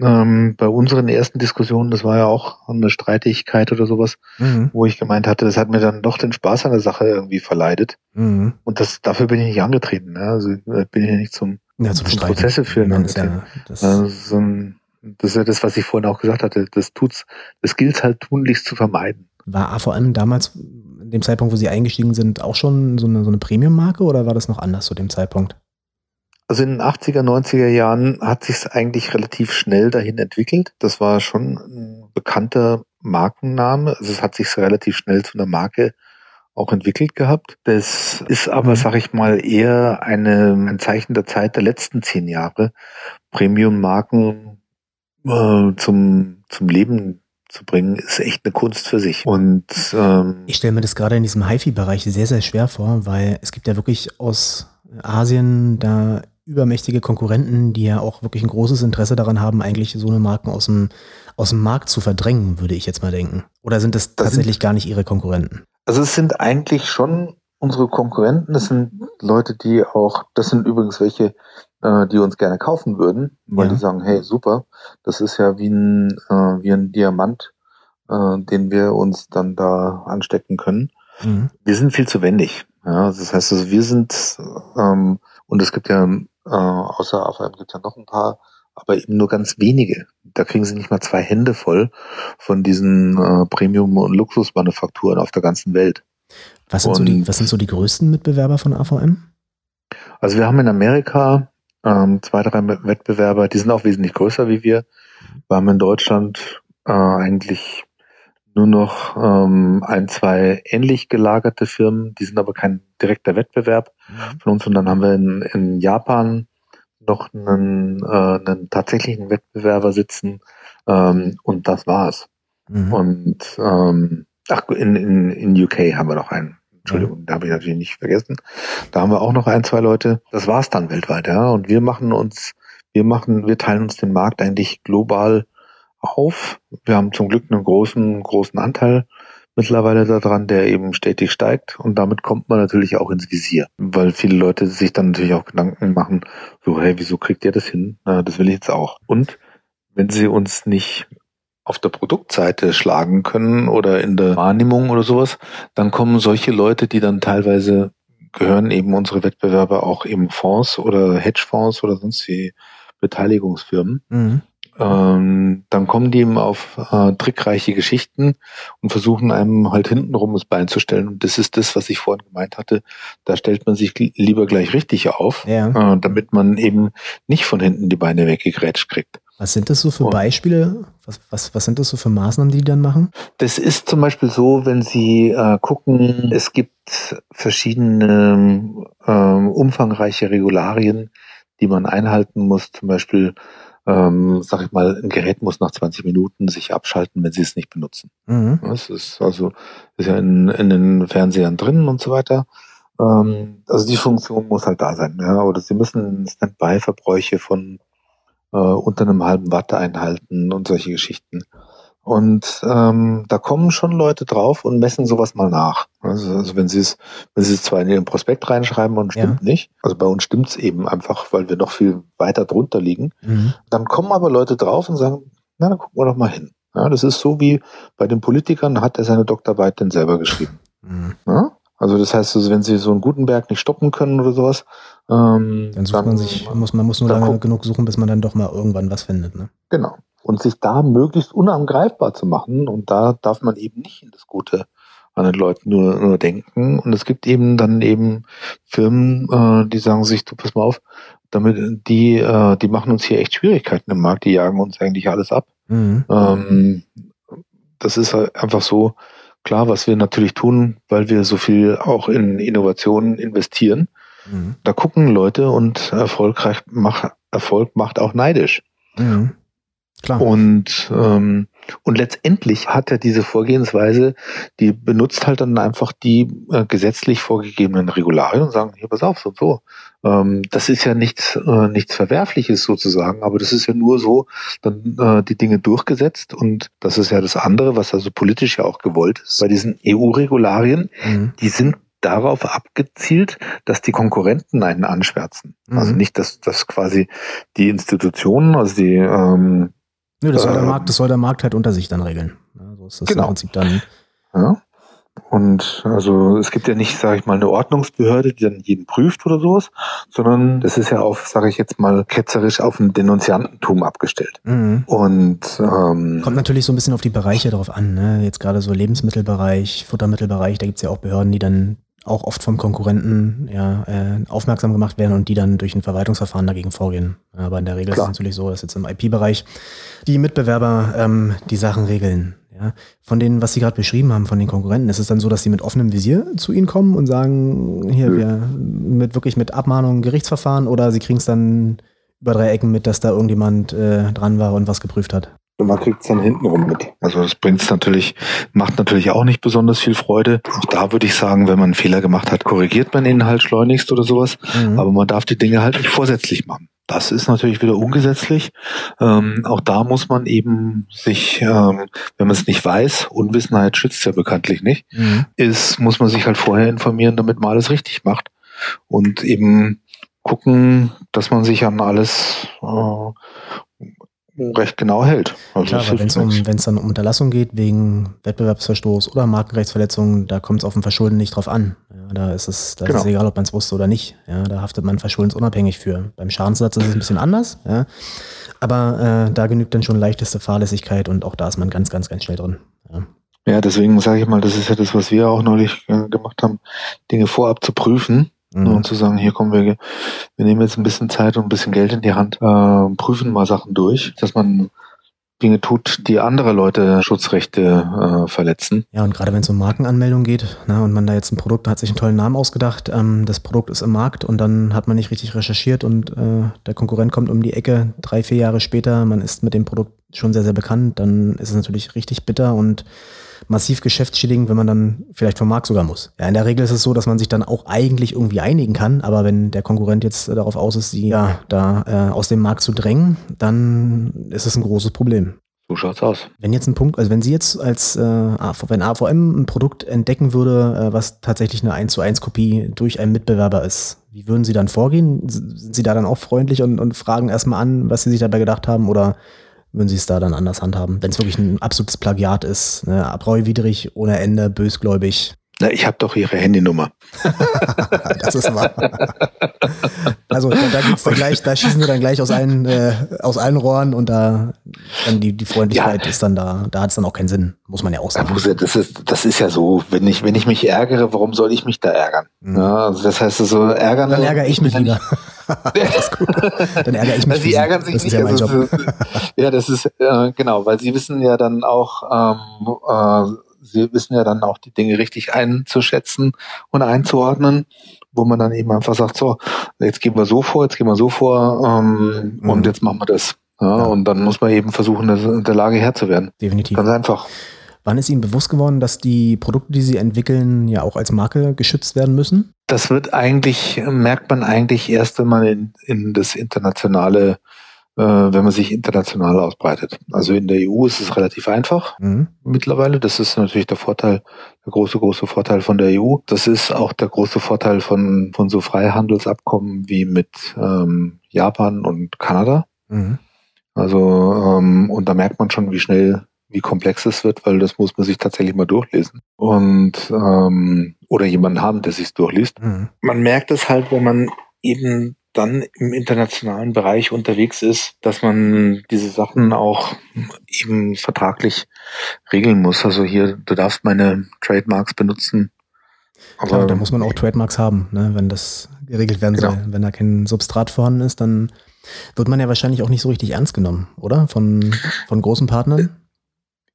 S2: ähm, bei unseren ersten Diskussionen, das war ja auch eine Streitigkeit oder sowas, mhm. wo ich gemeint hatte, das hat mir dann doch den Spaß an der Sache irgendwie verleidet. Mhm. Und das dafür bin ich nicht angetreten. Ne? Also äh, bin ich ja nicht zum,
S1: ja, zum,
S2: zum Prozesse führen. Ja, das, also, so ein, das ist ja das, was ich vorhin auch gesagt hatte. Das tut's, das gilt halt tunlichst zu vermeiden.
S1: War AVM damals, in dem Zeitpunkt, wo Sie eingestiegen sind, auch schon so eine, so eine Premium-Marke oder war das noch anders zu dem Zeitpunkt?
S2: Also in den 80er, 90er Jahren hat sich eigentlich relativ schnell dahin entwickelt. Das war schon ein bekannter Markenname. Also es hat sich relativ schnell zu einer Marke auch entwickelt gehabt. Das ist aber, mhm. sag ich mal, eher eine, ein Zeichen der Zeit der letzten zehn Jahre. Premium-Marken äh, zum, zum Leben zu bringen, ist echt eine Kunst für sich. Und ähm,
S1: ich stelle mir das gerade in diesem HiFi-Bereich sehr, sehr schwer vor, weil es gibt ja wirklich aus Asien da übermächtige Konkurrenten, die ja auch wirklich ein großes Interesse daran haben, eigentlich so eine Marken aus dem, aus dem Markt zu verdrängen, würde ich jetzt mal denken. Oder sind das, das tatsächlich sind, gar nicht ihre Konkurrenten?
S2: Also es sind eigentlich schon unsere Konkurrenten. Das sind Leute, die auch, das sind übrigens welche, äh, die uns gerne kaufen würden, weil ja. die sagen, hey, super, das ist ja wie ein, äh, wie ein Diamant, äh, den wir uns dann da anstecken können. Mhm. Wir sind viel zu wendig. Ja, das heißt, also wir sind, ähm, und es gibt ja, äh, außer AVM gibt es ja noch ein paar, aber eben nur ganz wenige. Da kriegen sie nicht mal zwei Hände voll von diesen äh, Premium- und Luxusmanufakturen auf der ganzen Welt.
S1: Was sind, so die, was sind so die größten Mitbewerber von AVM?
S2: Also wir haben in Amerika ähm, zwei, drei Wettbewerber, die sind auch wesentlich größer wie wir. Wir haben in Deutschland äh, eigentlich nur noch ähm, ein, zwei ähnlich gelagerte Firmen, die sind aber kein direkter Wettbewerb mhm. von uns. Und dann haben wir in, in Japan noch einen, äh, einen tatsächlichen Wettbewerber sitzen ähm, und das war's. Mhm. Und ähm, ach, in, in, in UK haben wir noch einen. Entschuldigung, mhm. da habe ich natürlich nicht vergessen. Da haben wir auch noch ein, zwei Leute. Das war's dann weltweit, ja. Und wir machen uns, wir machen, wir teilen uns den Markt eigentlich global auf. Wir haben zum Glück einen großen, großen Anteil mittlerweile daran, der eben stetig steigt und damit kommt man natürlich auch ins Visier, weil viele Leute sich dann natürlich auch Gedanken machen, so, hey, wieso kriegt ihr das hin? Na, das will ich jetzt auch. Und wenn sie uns nicht auf der Produktseite schlagen können oder in der Wahrnehmung oder sowas, dann kommen solche Leute, die dann teilweise gehören eben unsere Wettbewerber auch eben Fonds oder Hedgefonds oder sonst wie Beteiligungsfirmen. Mhm. Ähm, dann kommen die eben auf äh, trickreiche Geschichten und versuchen einem halt hintenrum das Bein zu stellen. Und das ist das, was ich vorhin gemeint hatte. Da stellt man sich lieber gleich richtig auf, ja. äh, damit man eben nicht von hinten die Beine weggegrätscht kriegt.
S1: Was sind das so für Beispiele? Was, was, was sind das so für Maßnahmen, die die dann machen?
S2: Das ist zum Beispiel so, wenn Sie äh, gucken, es gibt verschiedene äh, umfangreiche Regularien, die man einhalten muss. Zum Beispiel ähm, sag ich mal, ein Gerät muss nach 20 Minuten sich abschalten, wenn sie es nicht benutzen. Mhm. Das ist also ist ja in, in den Fernsehern drin und so weiter. Ähm, also die Funktion muss halt da sein. Ja? Oder sie müssen Standby-Verbräuche von äh, unter einem halben Watt einhalten und solche Geschichten. Und ähm, da kommen schon Leute drauf und messen sowas mal nach. Also, also wenn sie es, wenn sie es zwar in ihren Prospekt reinschreiben und stimmt ja. nicht, also bei uns stimmt es eben einfach, weil wir noch viel weiter drunter liegen, mhm. dann kommen aber Leute drauf und sagen, na, dann gucken wir doch mal hin. Ja, das ist so wie bei den Politikern hat er seine Doktorarbeit denn selber geschrieben. Mhm. Ja? Also das heißt, also wenn sie so einen Gutenberg nicht stoppen können oder sowas,
S1: ähm, dann sucht dann, man sich, muss, man muss nur lange genug suchen, bis man dann doch mal irgendwann was findet. Ne?
S2: Genau und sich da möglichst unangreifbar zu machen. Und da darf man eben nicht in das Gute an den Leuten nur, nur denken. Und es gibt eben dann eben Firmen, äh, die sagen sich, du pass mal auf, damit die, äh, die machen uns hier echt Schwierigkeiten im Markt, die jagen uns eigentlich alles ab. Mhm. Ähm, das ist halt einfach so klar, was wir natürlich tun, weil wir so viel auch in Innovationen investieren. Mhm. Da gucken Leute und erfolgreich mach, Erfolg macht auch neidisch. Mhm. Klar. Und, ähm, und letztendlich hat er diese Vorgehensweise, die benutzt halt dann einfach die äh, gesetzlich vorgegebenen Regularien und sagen, hier, pass auf, so und so. Ähm, das ist ja nichts, äh, nichts Verwerfliches sozusagen, aber das ist ja nur so dann äh, die Dinge durchgesetzt und das ist ja das andere, was also politisch ja auch gewollt ist. Bei diesen EU-Regularien, mhm. die sind darauf abgezielt, dass die Konkurrenten einen anschwärzen. Also mhm. Also nicht, dass, dass quasi die Institutionen, also die ähm,
S1: Nö, das soll, der ähm, Markt, das soll der Markt halt unter sich dann regeln. Ja, so ist das genau. im Prinzip dann.
S2: Ja. Und also es gibt ja nicht, sage ich mal, eine Ordnungsbehörde, die dann jeden prüft oder sowas, sondern das ist ja auf, sage ich jetzt mal, ketzerisch auf ein Denunziantentum abgestellt. Mhm. Und ähm,
S1: kommt natürlich so ein bisschen auf die Bereiche drauf an. Ne? Jetzt gerade so Lebensmittelbereich, Futtermittelbereich, da gibt's ja auch Behörden, die dann auch oft vom Konkurrenten ja, äh, aufmerksam gemacht werden und die dann durch ein Verwaltungsverfahren dagegen vorgehen. Aber in der Regel Klar. ist es natürlich so, dass jetzt im IP-Bereich die Mitbewerber ähm, die Sachen regeln. Ja. Von denen, was Sie gerade beschrieben haben, von den Konkurrenten, ist es dann so, dass sie mit offenem Visier zu Ihnen kommen und sagen, hier, wir mit wirklich mit Abmahnungen, Gerichtsverfahren oder Sie kriegen es dann über drei Ecken mit, dass da irgendjemand äh, dran war und was geprüft hat?
S2: Und man kriegt es dann hintenrum mit. Also das bringt natürlich, macht natürlich auch nicht besonders viel Freude. Auch da würde ich sagen, wenn man einen Fehler gemacht hat, korrigiert man ihn halt schleunigst oder sowas. Mhm. Aber man darf die Dinge halt nicht vorsätzlich machen. Das ist natürlich wieder ungesetzlich. Ähm, auch da muss man eben sich, ähm, wenn man es nicht weiß, Unwissenheit schützt ja bekanntlich nicht, mhm. ist, muss man sich halt vorher informieren, damit man alles richtig macht. Und eben gucken, dass man sich an alles äh, recht genau hält.
S1: Also Klar, wenn es um, dann um Unterlassung geht, wegen Wettbewerbsverstoß oder Markenrechtsverletzung, da kommt es auf ein Verschulden nicht drauf an. Ja, da ist es, da genau. ist es egal, ob man es wusste oder nicht. Ja, da haftet man verschuldensunabhängig für. Beim Schadenssatz ist es ein bisschen anders, ja. aber äh, da genügt dann schon leichteste Fahrlässigkeit und auch da ist man ganz, ganz, ganz schnell drin. Ja.
S2: Ja, deswegen sage ich mal, das ist ja das, was wir auch neulich äh, gemacht haben, Dinge vorab zu prüfen Mhm. Und zu sagen, hier kommen wir, wir nehmen jetzt ein bisschen Zeit und ein bisschen Geld in die Hand, äh, prüfen mal Sachen durch, dass man Dinge tut, die andere Leute Schutzrechte äh, verletzen.
S1: Ja, und gerade wenn es um Markenanmeldung geht na, und man da jetzt ein Produkt hat sich einen tollen Namen ausgedacht, ähm, das Produkt ist im Markt und dann hat man nicht richtig recherchiert und äh, der Konkurrent kommt um die Ecke drei, vier Jahre später, man ist mit dem Produkt schon sehr, sehr bekannt, dann ist es natürlich richtig bitter und massiv geschäftsschädigend, wenn man dann vielleicht vom Markt sogar muss. Ja, in der Regel ist es so, dass man sich dann auch eigentlich irgendwie einigen kann, aber wenn der Konkurrent jetzt darauf aus ist, sie ja da äh, aus dem Markt zu drängen, dann ist es ein großes Problem.
S2: So schaut's aus.
S1: Wenn jetzt ein Punkt, also wenn Sie jetzt als, äh, wenn AVM ein Produkt entdecken würde, äh, was tatsächlich eine 1 zu 1 Kopie durch einen Mitbewerber ist, wie würden Sie dann vorgehen? Sind Sie da dann auch freundlich und, und fragen erstmal an, was Sie sich dabei gedacht haben oder würden Sie es da dann anders handhaben, wenn es wirklich ein absolutes Plagiat ist, ne? abreuwidrig, ohne Ende, bösgläubig.
S2: Na, ich habe doch Ihre Handynummer.
S1: das ist wahr. Also da, da geht's dann gleich, da schießen sie dann gleich aus allen, äh, aus allen Rohren und da dann die, die Freundlichkeit ja. ist dann da, da hat es dann auch keinen Sinn, muss man ja auch sagen.
S2: Das ist, das ist ja so, wenn ich, wenn ich mich ärgere, warum soll ich mich da ärgern? Mhm. Ja, also das heißt so, ärgern.
S1: Dann ärgere ich mich wieder.
S2: Dann ärgere ich mich. Sie ärgern sich das nicht. Ist ja, mein also, Job. ja, das ist äh, genau, weil sie wissen ja dann auch, ähm, äh, sie wissen ja dann auch die Dinge richtig einzuschätzen und einzuordnen, wo man dann eben einfach sagt, so, jetzt gehen wir so vor, jetzt gehen wir so vor ähm, mhm. und jetzt machen wir das. Ja, ja. Und dann muss man eben versuchen, in der Lage Herr zu werden.
S1: Definitiv.
S2: Ganz einfach.
S1: Wann ist Ihnen bewusst geworden, dass die Produkte, die Sie entwickeln, ja auch als Marke geschützt werden müssen?
S2: Das wird eigentlich, merkt man eigentlich erst, wenn man in, in das internationale äh, wenn man sich international ausbreitet. Also in der EU ist es relativ einfach mhm. mittlerweile. Das ist natürlich der Vorteil, der große, große Vorteil von der EU. Das ist auch der große Vorteil von, von so Freihandelsabkommen wie mit ähm, Japan und Kanada. Mhm. Also, ähm, und da merkt man schon, wie schnell, wie komplex es wird, weil das muss man sich tatsächlich mal durchlesen. Und ähm, oder jemanden haben, der sich durchliest. Mhm. Man merkt es halt, wenn man eben dann im internationalen Bereich unterwegs ist, dass man diese Sachen auch eben vertraglich regeln muss. Also hier, du darfst meine Trademarks benutzen.
S1: Aber Klar, da muss man auch Trademarks haben, ne, wenn das geregelt werden genau. soll. Wenn da kein Substrat vorhanden ist, dann wird man ja wahrscheinlich auch nicht so richtig ernst genommen, oder? Von, von großen Partnern?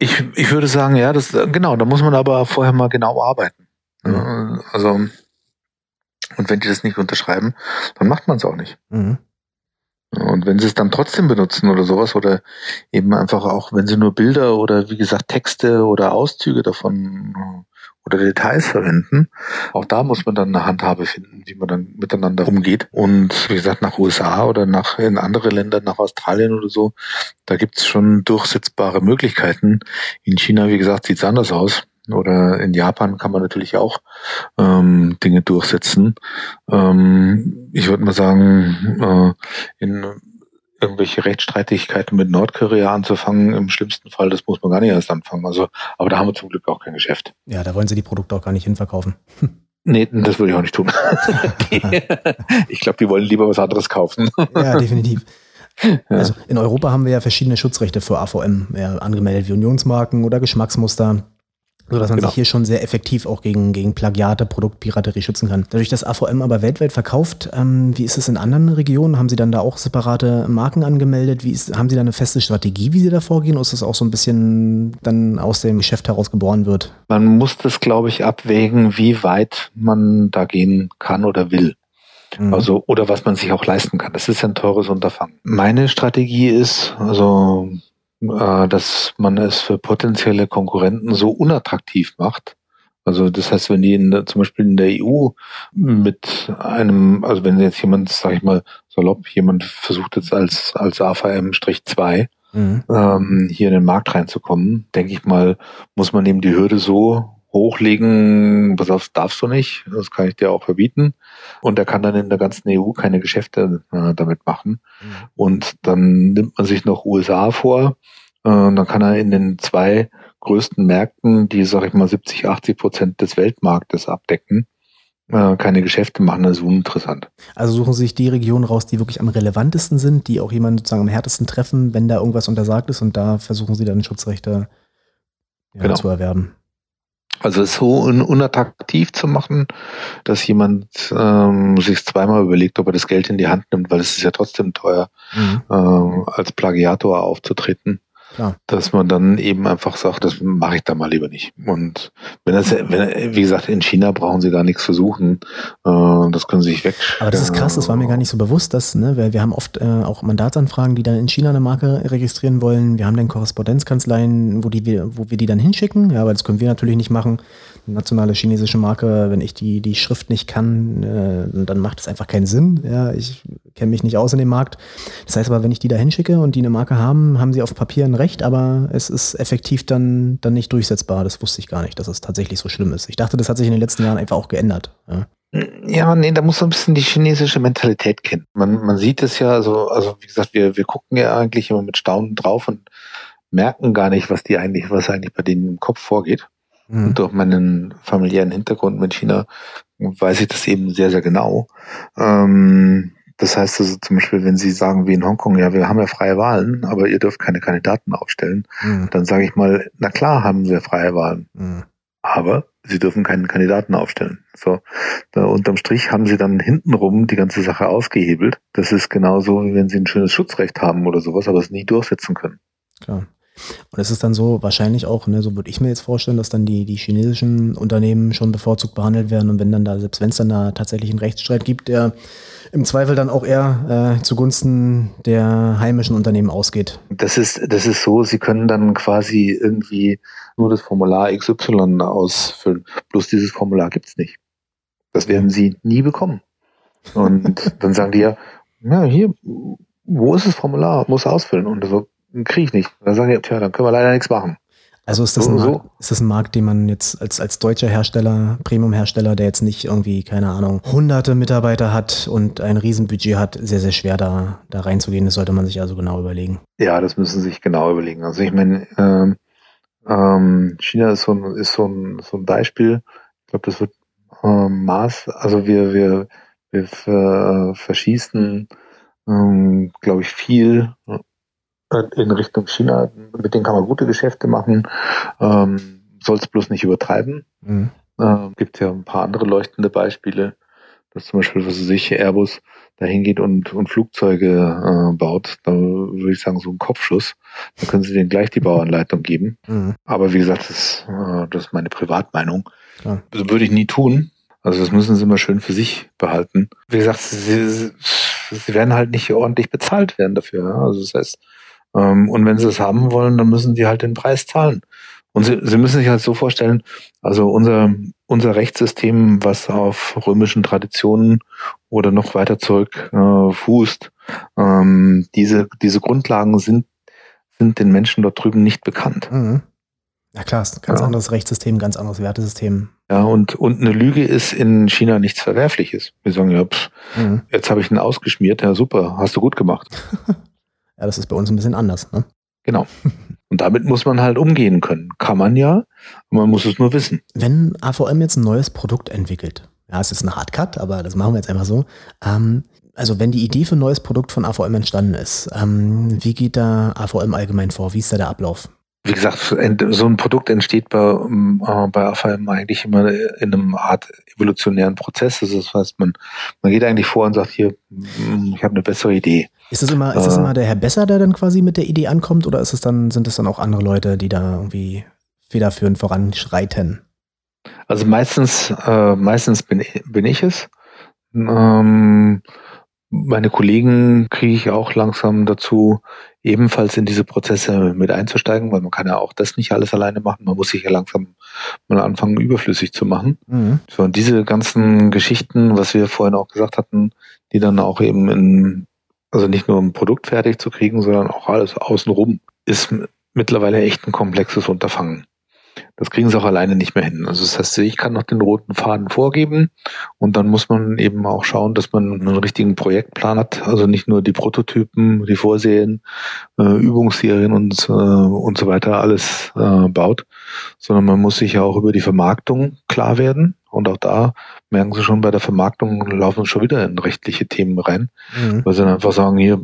S2: Ich, ich würde sagen, ja, das, genau, da muss man aber vorher mal genau arbeiten. Mhm. Also, und wenn die das nicht unterschreiben, dann macht man es auch nicht. Mhm. Und wenn sie es dann trotzdem benutzen oder sowas oder eben einfach auch, wenn sie nur Bilder oder wie gesagt Texte oder Auszüge davon äh, oder Details verwenden, auch da muss man dann eine Handhabe finden, wie man dann miteinander umgeht. Und wie gesagt, nach USA oder nach in andere Länder, nach Australien oder so, da gibt's schon durchsetzbare Möglichkeiten. In China, wie gesagt, sieht's anders aus oder in Japan kann man natürlich auch ähm, Dinge durchsetzen. Ähm, ich würde mal sagen, äh, in irgendwelche Rechtsstreitigkeiten mit Nordkorea anzufangen, im schlimmsten Fall, das muss man gar nicht erst anfangen. Also, aber da haben wir zum Glück auch kein Geschäft.
S1: Ja, da wollen sie die Produkte auch gar nicht hinverkaufen.
S2: Nee, das würde ich auch nicht tun. ich glaube, die wollen lieber was anderes kaufen.
S1: ja, definitiv. Also in Europa haben wir ja verschiedene Schutzrechte für AVM, ja, angemeldet wie Unionsmarken oder Geschmacksmuster so dass man genau. sich hier schon sehr effektiv auch gegen, gegen Plagiate, Produktpiraterie schützen kann. Dadurch, dass AVM aber weltweit verkauft, ähm, wie ist es in anderen Regionen? Haben Sie dann da auch separate Marken angemeldet? Wie ist, haben Sie da eine feste Strategie, wie Sie da vorgehen? Oder ist das auch so ein bisschen dann aus dem Geschäft heraus geboren wird?
S2: Man muss das, glaube ich, abwägen, wie weit man da gehen kann oder will. Mhm. Also, oder was man sich auch leisten kann. Das ist ein teures Unterfangen. Meine Strategie ist, also äh, dass man es für potenzielle Konkurrenten so unattraktiv macht. Also das heißt, wenn die in der, zum Beispiel in der EU mit einem, also wenn jetzt jemand, sag ich mal, salopp, jemand versucht jetzt als, als AVM-2 mhm. ähm, hier in den Markt reinzukommen, denke ich mal, muss man eben die Hürde so hochlegen, pass auf, darfst du nicht, das kann ich dir auch verbieten. Und er kann dann in der ganzen EU keine Geschäfte äh, damit machen. Mhm. Und dann nimmt man sich noch USA vor, äh, dann kann er in den zwei größten Märkten, die, sag ich mal, 70, 80 Prozent des Weltmarktes abdecken, äh, keine Geschäfte machen, das ist uninteressant.
S1: Also suchen Sie sich die Regionen raus, die wirklich am relevantesten sind, die auch jemanden sozusagen am härtesten treffen, wenn da irgendwas untersagt ist und da versuchen Sie dann Schutzrechte ja, genau. zu erwerben.
S2: Also es so un unattraktiv zu machen, dass jemand ähm, sich zweimal überlegt, ob er das Geld in die Hand nimmt, weil es ist ja trotzdem teuer, mhm. ähm, als Plagiator aufzutreten. Klar. dass man dann eben einfach sagt, das mache ich da mal lieber nicht. Und wenn das, wenn, wie gesagt, in China brauchen sie gar nichts versuchen, äh, das können sie sich weg.
S1: Aber das ist krass, das war mir gar nicht so bewusst, dass, ne, weil wir haben oft äh, auch Mandatsanfragen, die dann in China eine Marke registrieren wollen. Wir haben dann Korrespondenzkanzleien, wo die, wo wir die dann hinschicken, ja, aber das können wir natürlich nicht machen nationale chinesische Marke, wenn ich die, die Schrift nicht kann, äh, dann macht es einfach keinen Sinn. Ja, ich kenne mich nicht aus in dem Markt. Das heißt aber, wenn ich die da hinschicke und die eine Marke haben, haben sie auf Papier ein Recht, aber es ist effektiv dann, dann nicht durchsetzbar. Das wusste ich gar nicht, dass es tatsächlich so schlimm ist. Ich dachte, das hat sich in den letzten Jahren einfach auch geändert. Ja.
S2: Ja, nee, da muss man ein bisschen die chinesische Mentalität kennen. Man, man sieht es ja, also, also wie gesagt, wir, wir gucken ja eigentlich immer mit Staunen drauf und merken gar nicht, was die eigentlich, was eigentlich bei denen im Kopf vorgeht. Mhm. Und durch meinen familiären Hintergrund mit China weiß ich das eben sehr, sehr genau. Ähm, das heißt also zum Beispiel, wenn Sie sagen wie in Hongkong, ja, wir haben ja freie Wahlen, aber ihr dürft keine Kandidaten aufstellen, mhm. dann sage ich mal, na klar haben wir freie Wahlen. Mhm. Aber sie dürfen keinen Kandidaten aufstellen. So, da unterm Strich haben sie dann hintenrum die ganze Sache ausgehebelt. Das ist genauso, wie wenn sie ein schönes Schutzrecht haben oder sowas, aber es nie durchsetzen können.
S1: Klar. Und es ist dann so wahrscheinlich auch, ne, so würde ich mir jetzt vorstellen, dass dann die, die chinesischen Unternehmen schon bevorzugt behandelt werden und wenn dann da, selbst wenn es dann da tatsächlich einen Rechtsstreit gibt, der im Zweifel dann auch eher äh, zugunsten der heimischen Unternehmen ausgeht.
S2: Das ist, das ist so, sie können dann quasi irgendwie nur das Formular XY ausfüllen. Bloß dieses Formular gibt's nicht. Das werden sie nie bekommen. Und dann sagen die ja, ja, hier, wo ist das Formular? Muss ausfüllen. Und so, kriege ich nicht. Dann sagen die, tja, dann können wir leider nichts machen.
S1: Also ist das, so, ein Markt, ist das ein Markt, den man jetzt als, als deutscher Hersteller, Premium-Hersteller, der jetzt nicht irgendwie, keine Ahnung, hunderte Mitarbeiter hat und ein Riesenbudget hat, sehr, sehr schwer da, da reinzugehen. Das sollte man sich also genau überlegen.
S2: Ja, das müssen Sie sich genau überlegen. Also ich meine, ähm, ähm, China ist so ein, ist so ein, so ein Beispiel. Ich glaube, das wird ähm, Maß, also wir, wir, wir ver, verschießen, ähm, glaube ich, viel in Richtung China. Mit denen kann man gute Geschäfte machen. Ähm, Soll es bloß nicht übertreiben. Mhm. Äh, gibt ja ein paar andere leuchtende Beispiele, dass zum Beispiel, was weiß ich, Airbus da hingeht und, und Flugzeuge äh, baut, da würde ich sagen, so ein Kopfschuss. Da können sie denen gleich die Bauanleitung geben. Mhm. Aber wie gesagt, das, äh, das ist meine Privatmeinung. Ja. Das würde ich nie tun. Also das müssen sie immer schön für sich behalten. Wie gesagt, sie, sie werden halt nicht ordentlich bezahlt werden dafür. Also das heißt, ähm, und wenn sie es haben wollen, dann müssen sie halt den Preis zahlen. Und sie, sie müssen sich halt so vorstellen, also unser, unser Rechtssystem, was auf römischen Traditionen oder noch weiter zurück äh, fußt, ähm, diese, diese Grundlagen sind, sind den Menschen dort drüben nicht bekannt.
S1: Mhm. Ja klar, ist ein ganz ja. anderes Rechtssystem, ganz anderes Wertesystem.
S2: Ja, und, und eine Lüge ist in China nichts Verwerfliches. Wir sagen, ja, pff, mhm. jetzt habe ich ihn ausgeschmiert, ja super, hast du gut gemacht.
S1: Ja, das ist bei uns ein bisschen anders. Ne?
S2: Genau. Und damit muss man halt umgehen können. Kann man ja, man muss es nur wissen.
S1: Wenn AVM jetzt ein neues Produkt entwickelt, ja, es ist ein Hardcut, aber das machen wir jetzt einfach so. Ähm, also wenn die Idee für ein neues Produkt von AVM entstanden ist, ähm, wie geht da AVM allgemein vor? Wie ist da der Ablauf?
S2: Wie gesagt, so ein Produkt entsteht bei, äh, bei AVM eigentlich immer in einem Art evolutionären Prozess. Das heißt, man, man geht eigentlich vor und sagt, hier, hm, ich habe eine bessere Idee.
S1: Ist das immer, ist das immer der Herr Besser, der dann quasi mit der Idee ankommt, oder ist es dann, sind es dann auch andere Leute, die da irgendwie federführend voranschreiten?
S2: Also meistens, äh, meistens bin, bin ich es. Ähm, meine Kollegen kriege ich auch langsam dazu, ebenfalls in diese Prozesse mit einzusteigen, weil man kann ja auch das nicht alles alleine machen. Man muss sich ja langsam mal anfangen, überflüssig zu machen. Mhm. So, und diese ganzen Geschichten, was wir vorhin auch gesagt hatten, die dann auch eben in also nicht nur ein Produkt fertig zu kriegen, sondern auch alles außenrum, ist mittlerweile echt ein komplexes Unterfangen. Das kriegen sie auch alleine nicht mehr hin. Also das heißt, ich kann noch den roten Faden vorgeben und dann muss man eben auch schauen, dass man einen richtigen Projektplan hat. Also nicht nur die Prototypen, die Vorsehen, äh, Übungsserien und, äh, und so weiter alles äh, baut, sondern man muss sich ja auch über die Vermarktung klar werden. Und auch da merken Sie schon, bei der Vermarktung laufen schon wieder in rechtliche Themen rein, mhm. weil sie dann einfach sagen, hier,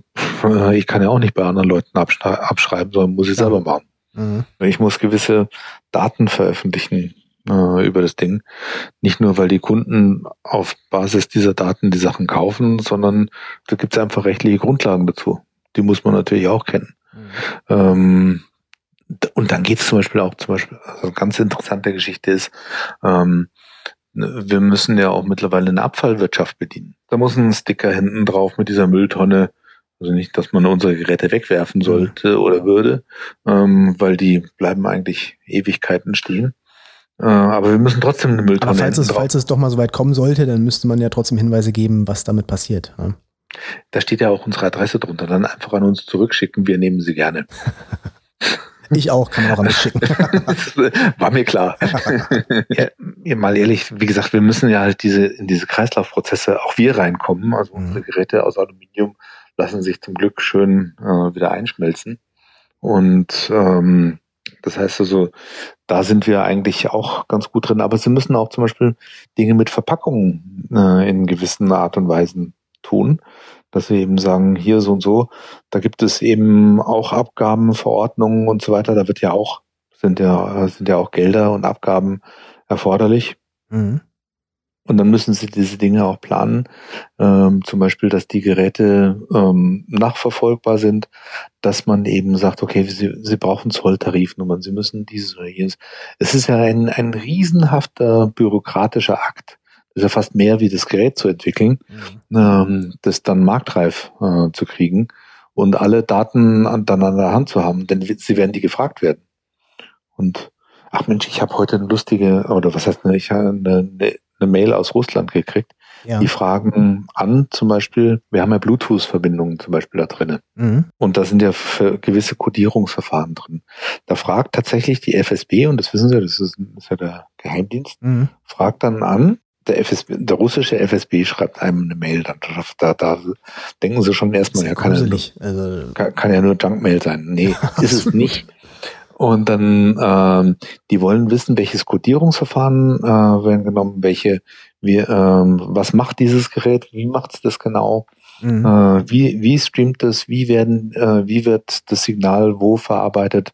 S2: ich kann ja auch nicht bei anderen Leuten abschreiben, sondern muss ich selber machen. Mhm. Ich muss gewisse Daten veröffentlichen äh, über das Ding. Nicht nur, weil die Kunden auf Basis dieser Daten die Sachen kaufen, sondern da gibt es einfach rechtliche Grundlagen dazu. Die muss man natürlich auch kennen. Mhm. Ähm, und dann geht es zum Beispiel auch zum Beispiel, also eine ganz interessante Geschichte ist, ähm, wir müssen ja auch mittlerweile eine Abfallwirtschaft bedienen. Da muss ein Sticker hinten drauf mit dieser Mülltonne. Also nicht, dass man unsere Geräte wegwerfen sollte oder würde, ähm, weil die bleiben eigentlich Ewigkeiten stehen. Äh, aber wir müssen trotzdem eine Mülltonne
S1: aber falls es, falls es doch mal so weit kommen sollte, dann müsste man ja trotzdem Hinweise geben, was damit passiert. Ne?
S2: Da steht ja auch unsere Adresse drunter. Dann einfach an uns zurückschicken. Wir nehmen sie gerne.
S1: Ich auch, kann man auch an mich schicken.
S2: War mir klar. ja, mal ehrlich, wie gesagt, wir müssen ja halt diese, in diese Kreislaufprozesse auch wir reinkommen. Also mhm. unsere Geräte aus Aluminium lassen sich zum Glück schön äh, wieder einschmelzen. Und ähm, das heißt also, da sind wir eigentlich auch ganz gut drin. Aber sie müssen auch zum Beispiel Dinge mit Verpackungen äh, in gewissen Art und Weisen tun dass wir eben sagen, hier so und so, da gibt es eben auch Abgaben, Verordnungen und so weiter. Da wird ja auch, sind ja, sind ja auch Gelder und Abgaben erforderlich. Mhm. Und dann müssen sie diese Dinge auch planen. Ähm, zum Beispiel, dass die Geräte ähm, nachverfolgbar sind, dass man eben sagt, okay, sie, sie brauchen Zolltarifnummern, sie müssen dieses oder jenes. Es ist ja ein, ein riesenhafter bürokratischer Akt ist ja fast mehr wie das Gerät zu entwickeln, mhm. ähm, das dann marktreif äh, zu kriegen und alle Daten an, dann an der Hand zu haben, denn sie werden die gefragt werden. Und ach Mensch, ich habe heute eine lustige, oder was heißt eine, ich habe eine, eine Mail aus Russland gekriegt. Ja. Die fragen an, zum Beispiel, wir haben ja Bluetooth-Verbindungen zum Beispiel da drinnen. Mhm. Und da sind ja gewisse Codierungsverfahren drin. Da fragt tatsächlich die FSB, und das wissen Sie, das ist, das ist ja der Geheimdienst, mhm. fragt dann an, der FSB, der russische FSB schreibt einem eine Mail, dann da, da denken sie schon erstmal, ja, kann, ja nur, also kann, kann, ja nur Junkmail sein. Nee, ist es nicht. Und dann, ähm, die wollen wissen, welches Codierungsverfahren äh, werden genommen, welche, wie, ähm, was macht dieses Gerät, wie macht es das genau, mhm. äh, wie, wie streamt das, wie werden, äh, wie wird das Signal wo verarbeitet,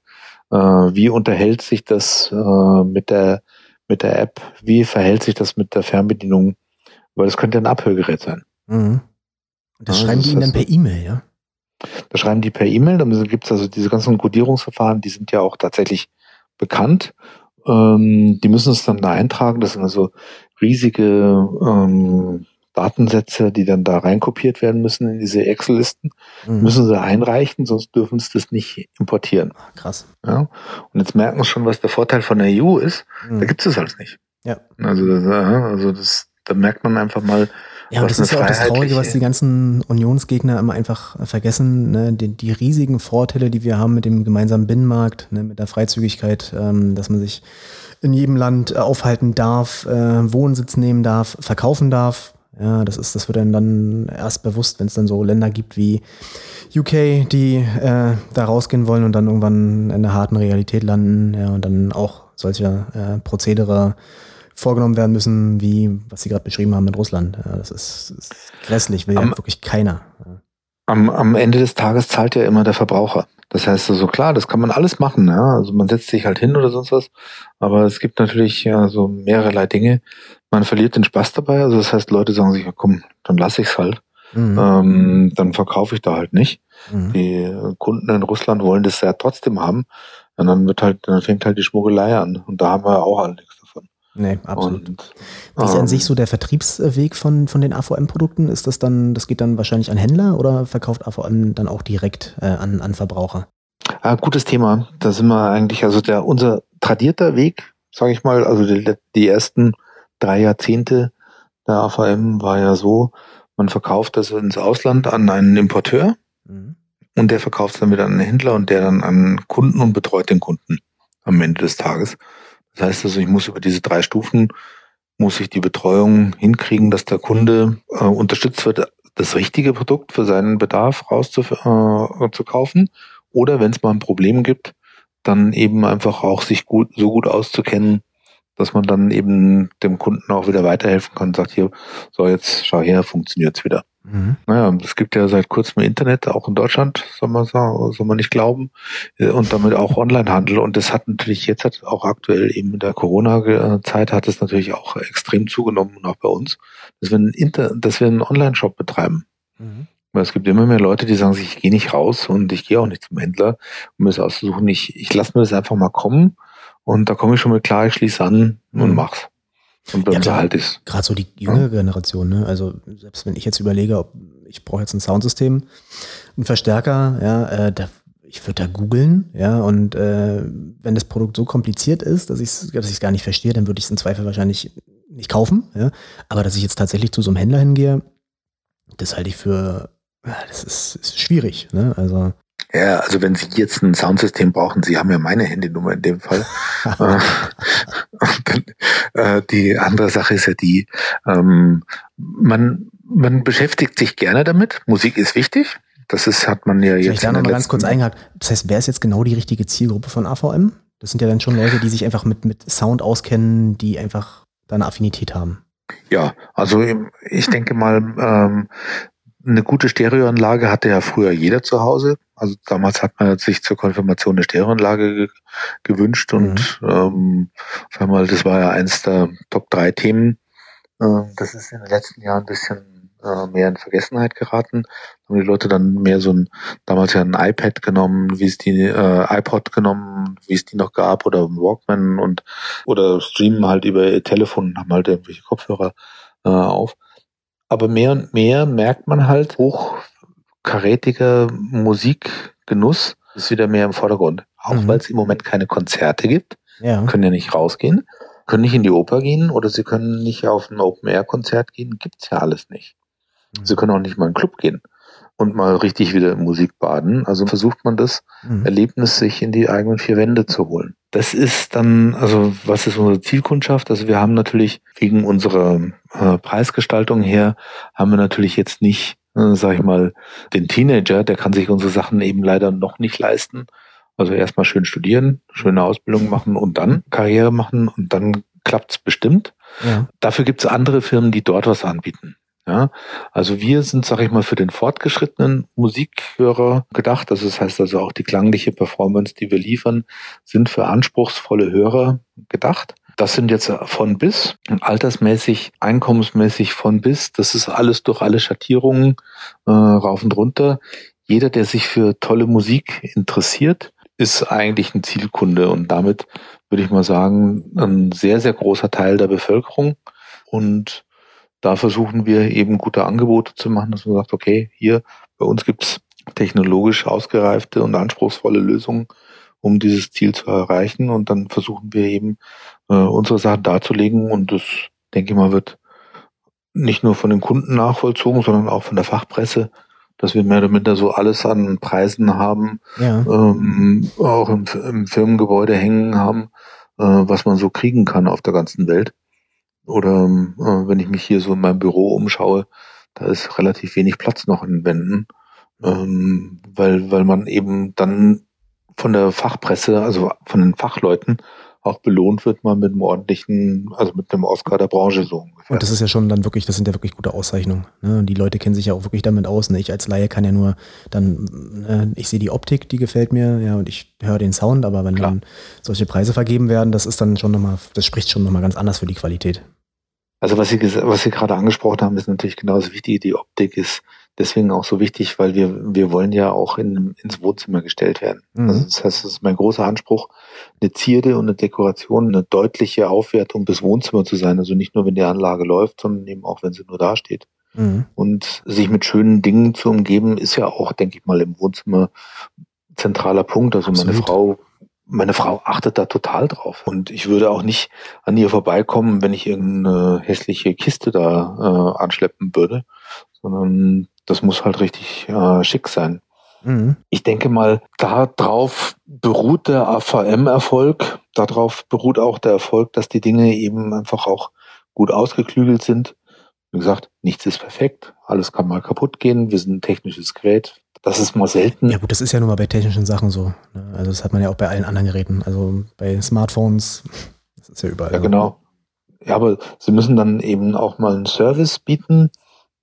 S2: äh, wie unterhält sich das äh, mit der mit der App, wie verhält sich das mit der Fernbedienung, weil das könnte ein Abhörgerät sein.
S1: Mhm. Und das schreiben das die Ihnen dann per E-Mail, ja?
S2: Das schreiben die per E-Mail, dann gibt es also diese ganzen Codierungsverfahren, die sind ja auch tatsächlich bekannt. Ähm, die müssen es dann da eintragen, das sind also riesige ähm, Datensätze, die dann da reinkopiert werden müssen in diese Excel-Listen, mhm. müssen sie einreichen, sonst dürfen sie das nicht importieren.
S1: Krass.
S2: Ja? Und jetzt merken sie schon, was der Vorteil von der EU ist. Mhm. Da gibt es alles nicht.
S1: Ja.
S2: Also, das, also das, da merkt man einfach mal,
S1: ja, und das ist ja auch das Traurige, was die ganzen Unionsgegner immer einfach vergessen. Ne? Die, die, riesigen Vorteile, die wir haben mit dem gemeinsamen Binnenmarkt, ne? mit der Freizügigkeit, ähm, dass man sich in jedem Land äh, aufhalten darf, äh, Wohnsitz nehmen darf, verkaufen darf. Ja, das ist, das wird einem dann erst bewusst, wenn es dann so Länder gibt wie UK, die äh, da rausgehen wollen und dann irgendwann in der harten Realität landen, ja, und dann auch solche äh, Prozedere vorgenommen werden müssen, wie was Sie gerade beschrieben haben mit Russland. Ja, das ist, ist grässlich, will am, ja wirklich keiner.
S2: Am, am Ende des Tages zahlt ja immer der Verbraucher. Das heißt also klar, das kann man alles machen. Ja? Also man setzt sich halt hin oder sonst was. Aber es gibt natürlich ja so mehrerlei Dinge. Man verliert den Spaß dabei. Also das heißt, Leute sagen sich, ja, komm, dann lasse ich es halt. Mhm. Ähm, dann verkaufe ich da halt nicht. Mhm. Die Kunden in Russland wollen das ja trotzdem haben. Und dann wird halt, dann fängt halt die Schmuggelei an. Und da haben wir auch alle nichts.
S1: Nee, absolut. Und, Wie ist ähm, an sich so der Vertriebsweg von, von den AVM-Produkten? Ist das dann, das geht dann wahrscheinlich an Händler oder verkauft AVM dann auch direkt äh, an, an Verbraucher?
S2: Ah, gutes Thema. Da sind wir eigentlich, also der, unser tradierter Weg, sage ich mal, also die, die ersten drei Jahrzehnte der AVM war ja so, man verkauft das ins Ausland an einen Importeur mhm. und der verkauft es dann wieder an einen Händler und der dann an Kunden und betreut den Kunden am Ende des Tages. Das heißt also, ich muss über diese drei Stufen, muss ich die Betreuung hinkriegen, dass der Kunde äh, unterstützt wird, das richtige Produkt für seinen Bedarf rauszukaufen. Äh, oder wenn es mal ein Problem gibt, dann eben einfach auch sich gut, so gut auszukennen, dass man dann eben dem Kunden auch wieder weiterhelfen kann und sagt, hier, so jetzt schau her, funktioniert's wieder. Mhm. Naja, es gibt ja seit kurzem Internet, auch in Deutschland, soll man sagen, soll man nicht glauben, äh, und damit auch Onlinehandel. Und das hat natürlich jetzt hat auch aktuell eben in der Corona-Zeit hat es natürlich auch extrem zugenommen und auch bei uns, dass wir einen, Inter dass wir einen Online-Shop betreiben. Mhm. Weil es gibt immer mehr Leute, die sagen sich, ich gehe nicht raus und ich gehe auch nicht zum Händler, um es auszusuchen. Ich, ich lasse mir das einfach mal kommen und da komme ich schon mal klar, ich schließe an und mhm. mach's.
S1: Und dann ja, halt ist. Gerade so die jüngere Generation, ne? Also selbst wenn ich jetzt überlege, ob ich brauche jetzt ein Soundsystem, einen Verstärker, ja, äh, da, ich würde da googeln, ja, und äh, wenn das Produkt so kompliziert ist, dass ich es dass ich's gar nicht verstehe, dann würde ich es im Zweifel wahrscheinlich nicht kaufen, ja. Aber dass ich jetzt tatsächlich zu so einem Händler hingehe, das halte ich für, das ist, ist schwierig, ne? Also
S2: ja, also wenn Sie jetzt ein Soundsystem brauchen, Sie haben ja meine Handynummer in dem Fall. Äh, äh, die andere Sache ist ja die, ähm, man, man beschäftigt sich gerne damit. Musik ist wichtig. Das ist, hat man ja jetzt.
S1: Ich da noch mal ganz kurz eingehakt. Das heißt, wer ist jetzt genau die richtige Zielgruppe von AVM? Das sind ja dann schon Leute, die sich einfach mit, mit Sound auskennen, die einfach da eine Affinität haben.
S2: Ja, also ich denke mal, ähm, eine gute Stereoanlage hatte ja früher jeder zu Hause. Also damals hat man sich zur Konfirmation eine Stereoanlage ge gewünscht und mhm. ähm, sag mal, das war ja eins der Top 3 Themen. Äh, das ist in den letzten Jahren ein bisschen äh, mehr in Vergessenheit geraten. Haben die Leute dann mehr so ein, damals ja ein iPad genommen, wie es die, äh, iPod genommen, wie es die noch gab, oder Walkman und oder streamen halt über ihr Telefon und haben halt irgendwelche Kopfhörer äh, auf. Aber mehr und mehr merkt man halt, hochkarätiger Musikgenuss ist wieder mehr im Vordergrund. Auch mhm. weil es im Moment keine Konzerte gibt, ja. können ja nicht rausgehen, können nicht in die Oper gehen oder sie können nicht auf ein Open-Air-Konzert gehen, gibt's ja alles nicht. Mhm. Sie können auch nicht mal in einen Club gehen und mal richtig wieder Musik baden. Also versucht man das mhm. Erlebnis sich in die eigenen vier Wände zu holen. Das ist dann, also was ist unsere Zielkundschaft? Also wir haben natürlich wegen unserer äh, Preisgestaltung her, haben wir natürlich jetzt nicht, äh, sag ich mal, den Teenager, der kann sich unsere Sachen eben leider noch nicht leisten. Also erstmal schön studieren, schöne Ausbildung machen und dann Karriere machen und dann klappt's bestimmt. Ja. Dafür gibt's andere Firmen, die dort was anbieten. Ja, also wir sind, sag ich mal, für den fortgeschrittenen Musikhörer gedacht. Also das heißt also auch die klangliche Performance, die wir liefern, sind für anspruchsvolle Hörer gedacht. Das sind jetzt von bis, altersmäßig, einkommensmäßig von bis. Das ist alles durch alle Schattierungen äh, rauf und runter. Jeder, der sich für tolle Musik interessiert, ist eigentlich ein Zielkunde und damit würde ich mal sagen, ein sehr, sehr großer Teil der Bevölkerung. Und da versuchen wir eben gute Angebote zu machen, dass man sagt, okay, hier bei uns gibt's technologisch ausgereifte und anspruchsvolle Lösungen, um dieses Ziel zu erreichen. Und dann versuchen wir eben äh, unsere Sachen darzulegen. Und das, denke ich mal, wird nicht nur von den Kunden nachvollzogen, sondern auch von der Fachpresse, dass wir mehr oder minder so alles an Preisen haben, ja. ähm, auch im, im Firmengebäude hängen haben, äh, was man so kriegen kann auf der ganzen Welt. Oder äh, wenn ich mich hier so in meinem Büro umschaue, da ist relativ wenig Platz noch in Wänden, ähm, weil, weil man eben dann von der Fachpresse, also von den Fachleuten, auch belohnt wird, mal mit einem ordentlichen, also mit einem Oscar der Branche so
S1: ungefähr. Und das ist ja schon dann wirklich, das sind ja wirklich gute Auszeichnungen. Ne? Und die Leute kennen sich ja auch wirklich damit aus. Ne? Ich als Laie kann ja nur dann, äh, ich sehe die Optik, die gefällt mir, ja, und ich höre den Sound, aber wenn Klar. dann solche Preise vergeben werden, das ist dann schon nochmal, das spricht schon nochmal ganz anders für die Qualität.
S2: Also was Sie, was Sie gerade angesprochen haben, ist natürlich genauso wichtig. Die Optik ist deswegen auch so wichtig, weil wir, wir wollen ja auch in, ins Wohnzimmer gestellt werden. Mhm. Also das heißt, es ist mein großer Anspruch, eine Zierde und eine Dekoration, eine deutliche Aufwertung des Wohnzimmers zu sein. Also nicht nur, wenn die Anlage läuft, sondern eben auch, wenn sie nur dasteht. Mhm. Und sich mit schönen Dingen zu umgeben, ist ja auch, denke ich mal, im Wohnzimmer zentraler Punkt. Also Absolut. meine Frau meine Frau achtet da total drauf. Und ich würde auch nicht an ihr vorbeikommen, wenn ich irgendeine hässliche Kiste da äh, anschleppen würde, sondern das muss halt richtig äh, schick sein. Mhm. Ich denke mal, darauf beruht der AVM-Erfolg, darauf beruht auch der Erfolg, dass die Dinge eben einfach auch gut ausgeklügelt sind. Wie gesagt, nichts ist perfekt, alles kann mal kaputt gehen, wir sind ein technisches Gerät, das ist mal selten.
S1: Ja gut, das ist ja nur mal bei technischen Sachen so. Ne? Also das hat man ja auch bei allen anderen Geräten. Also bei Smartphones, das ist ja überall.
S2: Ja, so. genau. Ja, aber sie müssen dann eben auch mal einen Service bieten,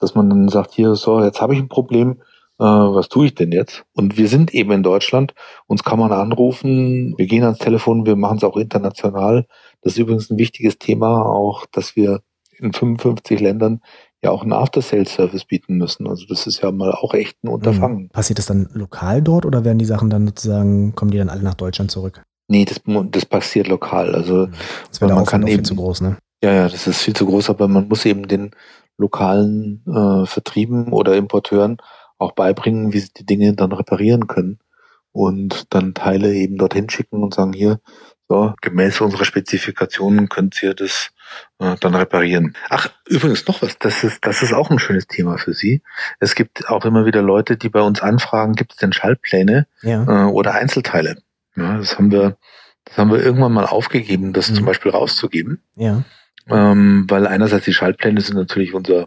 S2: dass man dann sagt, hier, so, jetzt habe ich ein Problem, äh, was tue ich denn jetzt? Und wir sind eben in Deutschland, uns kann man anrufen, wir gehen ans Telefon, wir machen es auch international. Das ist übrigens ein wichtiges Thema auch, dass wir in 55 Ländern ja auch einen After-Sales-Service bieten müssen. Also das ist ja mal auch echt ein Unterfangen.
S1: Passiert das dann lokal dort oder werden die Sachen dann sozusagen, kommen die dann alle nach Deutschland zurück?
S2: Nee, das, das passiert lokal. Also
S1: das wäre man kann eben, viel zu groß, ne?
S2: Ja, ja, das ist viel zu groß, aber man muss eben den lokalen äh, Vertrieben oder Importeuren auch beibringen, wie sie die Dinge dann reparieren können und dann Teile eben dorthin schicken und sagen, hier, so, gemäß unserer Spezifikationen könnt ihr das äh, dann reparieren. Ach, übrigens noch was, das ist, das ist auch ein schönes Thema für Sie. Es gibt auch immer wieder Leute, die bei uns anfragen, gibt es denn Schaltpläne ja. äh, oder Einzelteile? Ja, das haben wir, das haben wir irgendwann mal aufgegeben, das mhm. zum Beispiel rauszugeben.
S1: Ja.
S2: Ähm, weil einerseits die Schaltpläne sind natürlich unser,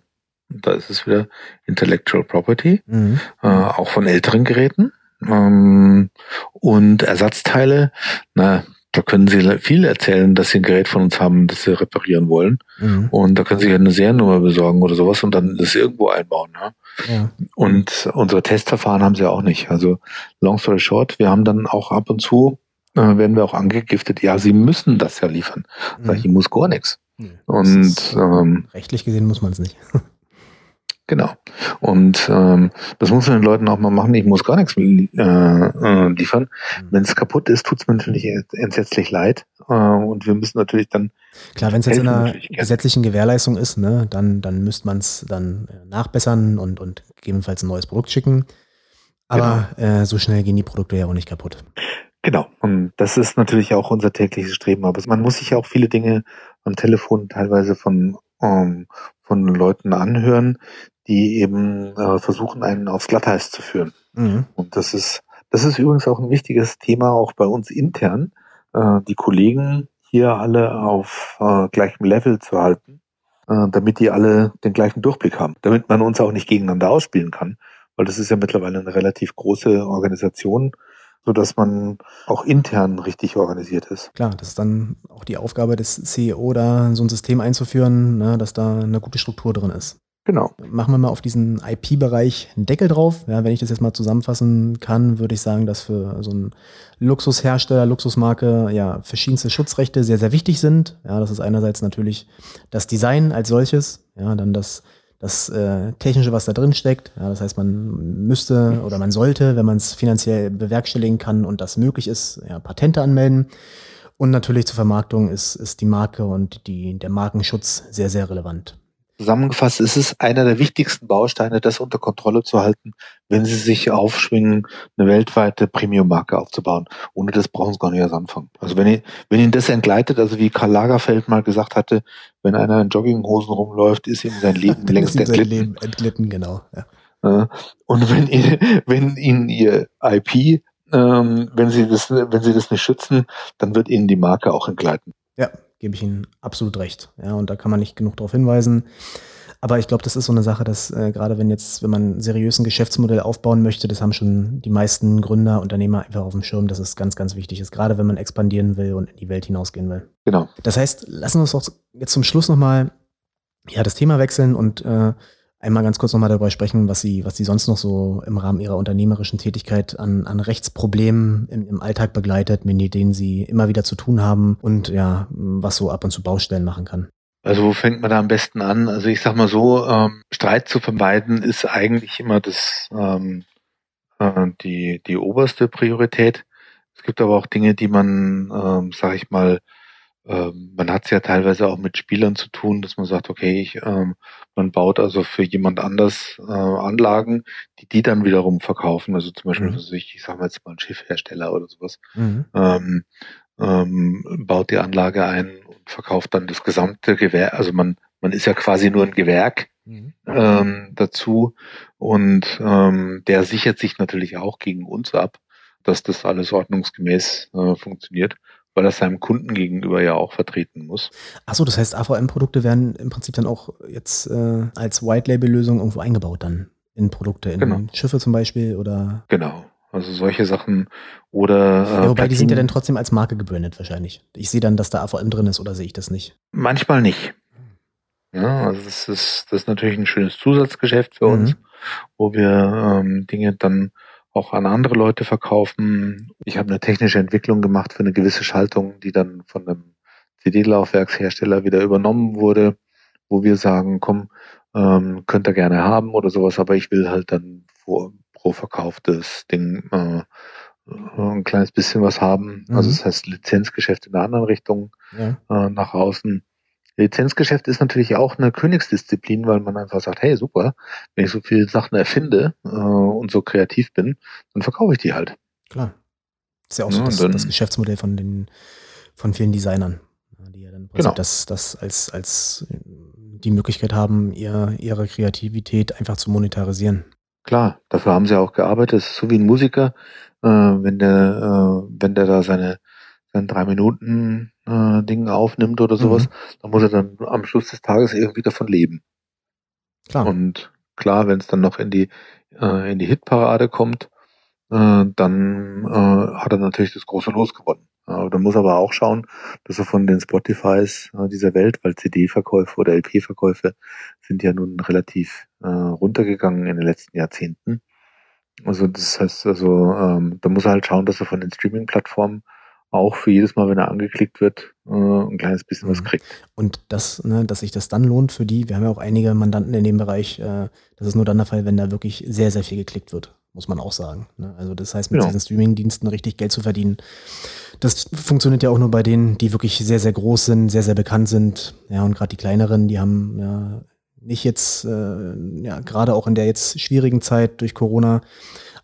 S2: da ist es wieder Intellectual Property, mhm. äh, auch von älteren Geräten. Ähm, und Ersatzteile, na, da können Sie viel erzählen, dass Sie ein Gerät von uns haben, das Sie reparieren wollen. Mhm. Und da können Sie eine Seriennummer besorgen oder sowas und dann das irgendwo einbauen. Ja? ja. Und unsere Testverfahren haben Sie auch nicht. Also long story short, wir haben dann auch ab und zu, äh, werden wir auch angegiftet, ja, Sie müssen das ja liefern. Mhm. Sag ich, ich muss gar nichts. Mhm. Und ähm,
S1: rechtlich gesehen muss man es nicht.
S2: Genau. Und ähm, das muss man den Leuten auch mal machen. Ich muss gar nichts äh, äh, liefern. Mhm. Wenn es kaputt ist, tut es mir natürlich entsetzlich leid. Äh, und wir müssen natürlich dann.
S1: Klar, wenn es jetzt in einer gesetzlichen Gewährleistung ist, ne, dann, dann müsste man es dann äh, nachbessern und, und gegebenenfalls ein neues Produkt schicken. Aber genau. äh, so schnell gehen die Produkte ja auch nicht kaputt.
S2: Genau. Und das ist natürlich auch unser tägliches Streben. Aber man muss sich ja auch viele Dinge am Telefon teilweise von, ähm, von Leuten anhören, die eben äh, versuchen, einen aufs Glatteis zu führen. Mhm. Und das ist, das ist übrigens auch ein wichtiges Thema auch bei uns intern, äh, die Kollegen hier alle auf äh, gleichem Level zu halten, äh, damit die alle den gleichen Durchblick haben, damit man uns auch nicht gegeneinander ausspielen kann, weil das ist ja mittlerweile eine relativ große Organisation, so dass man auch intern richtig organisiert ist.
S1: Klar, das ist dann auch die Aufgabe des CEO, da so ein System einzuführen, ne, dass da eine gute Struktur drin ist.
S2: Genau.
S1: Machen wir mal auf diesen IP-Bereich einen Deckel drauf. Ja, wenn ich das jetzt mal zusammenfassen kann, würde ich sagen, dass für so einen Luxushersteller, Luxusmarke, ja, verschiedenste Schutzrechte sehr, sehr wichtig sind. Ja, das ist einerseits natürlich das Design als solches, ja, dann das, das äh, Technische, was da drin steckt. Ja, das heißt, man müsste oder man sollte, wenn man es finanziell bewerkstelligen kann und das möglich ist, ja, Patente anmelden. Und natürlich zur Vermarktung ist, ist die Marke und die, der Markenschutz sehr, sehr relevant.
S2: Zusammengefasst ist es einer der wichtigsten Bausteine, das unter Kontrolle zu halten, wenn Sie sich aufschwingen, eine weltweite Premium-Marke aufzubauen. Ohne das brauchen Sie gar nicht erst anfangen. Also wenn, wenn Ihnen das entgleitet, also wie Karl Lagerfeld mal gesagt hatte, wenn einer in Jogginghosen rumläuft, ist ihm sein Leben längst entglitten. Leben
S1: entglitten, genau.
S2: Ja. Und wenn, ihr, wenn Ihnen Ihr IP, ähm, wenn Sie das, wenn Sie das nicht schützen, dann wird Ihnen die Marke auch entgleiten.
S1: Ja, gebe ich Ihnen absolut recht. Ja, und da kann man nicht genug darauf hinweisen. Aber ich glaube, das ist so eine Sache, dass äh, gerade wenn jetzt, wenn man seriös ein Geschäftsmodell aufbauen möchte, das haben schon die meisten Gründer, Unternehmer einfach auf dem Schirm, dass es ganz, ganz wichtig ist, gerade wenn man expandieren will und in die Welt hinausgehen will.
S2: Genau.
S1: Das heißt, lassen wir uns doch jetzt zum Schluss nochmal ja, das Thema wechseln und äh, einmal ganz kurz nochmal darüber sprechen, was Sie, was Sie sonst noch so im Rahmen Ihrer unternehmerischen Tätigkeit an, an Rechtsproblemen im, im Alltag begleitet, mit denen Sie immer wieder zu tun haben und ja, was so ab und zu Baustellen machen kann.
S2: Also wo fängt man da am besten an? Also ich sag mal so, ähm, Streit zu vermeiden ist eigentlich immer das ähm, äh, die die oberste Priorität. Es gibt aber auch Dinge, die man, ähm, sag ich mal, ähm, man hat es ja teilweise auch mit Spielern zu tun, dass man sagt, okay, ich, ähm, man baut also für jemand anders äh, Anlagen, die die dann wiederum verkaufen. Also zum Beispiel, mhm. ich, ich sage mal jetzt mal ein Schiffhersteller oder sowas, mhm. ähm, ähm, baut die Anlage ein und verkauft dann das gesamte Gewerk. Also man, man ist ja quasi nur ein Gewerk mhm. ähm, dazu und ähm, der sichert sich natürlich auch gegen uns ab, dass das alles ordnungsgemäß äh, funktioniert weil er seinem Kunden gegenüber ja auch vertreten muss.
S1: Achso, das heißt, AVM-Produkte werden im Prinzip dann auch jetzt äh, als White-Label-Lösung irgendwo eingebaut dann in Produkte, in genau. Schiffe zum Beispiel oder?
S2: Genau. Also solche Sachen oder.
S1: Äh, ja, wobei die sind ja dann trotzdem als Marke gebrandet wahrscheinlich. Ich sehe dann, dass da AVM drin ist oder sehe ich das nicht?
S2: Manchmal nicht. Ja, also das ist, das ist natürlich ein schönes Zusatzgeschäft für mhm. uns, wo wir ähm, Dinge dann auch an andere Leute verkaufen. Ich habe eine technische Entwicklung gemacht für eine gewisse Schaltung, die dann von einem CD-Laufwerkshersteller wieder übernommen wurde, wo wir sagen, komm, ähm, könnt ihr gerne haben oder sowas, aber ich will halt dann vor, pro verkauftes Ding äh, ein kleines bisschen was haben. Also mhm. Also das heißt Lizenzgeschäft in der anderen Richtung ja. äh, nach außen. Lizenzgeschäft ist natürlich auch eine Königsdisziplin, weil man einfach sagt, hey, super, wenn ich so viele Sachen erfinde äh, und so kreativ bin, dann verkaufe ich die halt.
S1: Klar. Das ist ja auch so das, dann, das, Geschäftsmodell von den von vielen Designern, die ja dann genau. das, das als, als die Möglichkeit haben, ihr, ihre Kreativität einfach zu monetarisieren.
S2: Klar, dafür haben sie auch gearbeitet. Es ist so wie ein Musiker, äh, wenn der, äh, wenn der da seine, sein drei Minuten äh, Ding aufnimmt oder sowas, mhm. dann muss er dann am Schluss des Tages irgendwie davon leben. Klar. Und klar, wenn es dann noch in die äh, in die Hitparade kommt, äh, dann äh, hat er natürlich das große Los gewonnen. Aber da muss aber auch schauen, dass er von den Spotifys äh, dieser Welt, weil CD-Verkäufe oder LP-Verkäufe sind ja nun relativ äh, runtergegangen in den letzten Jahrzehnten. Also das heißt, also ähm, da muss er halt schauen, dass er von den Streaming-Plattformen auch für jedes Mal, wenn er angeklickt wird, äh, ein kleines bisschen mhm. was kriegt.
S1: Und das, ne, dass sich das dann lohnt für die, wir haben ja auch einige Mandanten in dem Bereich, äh, das ist nur dann der Fall, wenn da wirklich sehr, sehr viel geklickt wird, muss man auch sagen. Ne? Also das heißt, mit genau. diesen Streaming-Diensten richtig Geld zu verdienen, das funktioniert ja auch nur bei denen, die wirklich sehr, sehr groß sind, sehr, sehr bekannt sind. Ja, und gerade die kleineren, die haben ja nicht jetzt, äh, ja, gerade auch in der jetzt schwierigen Zeit durch Corona,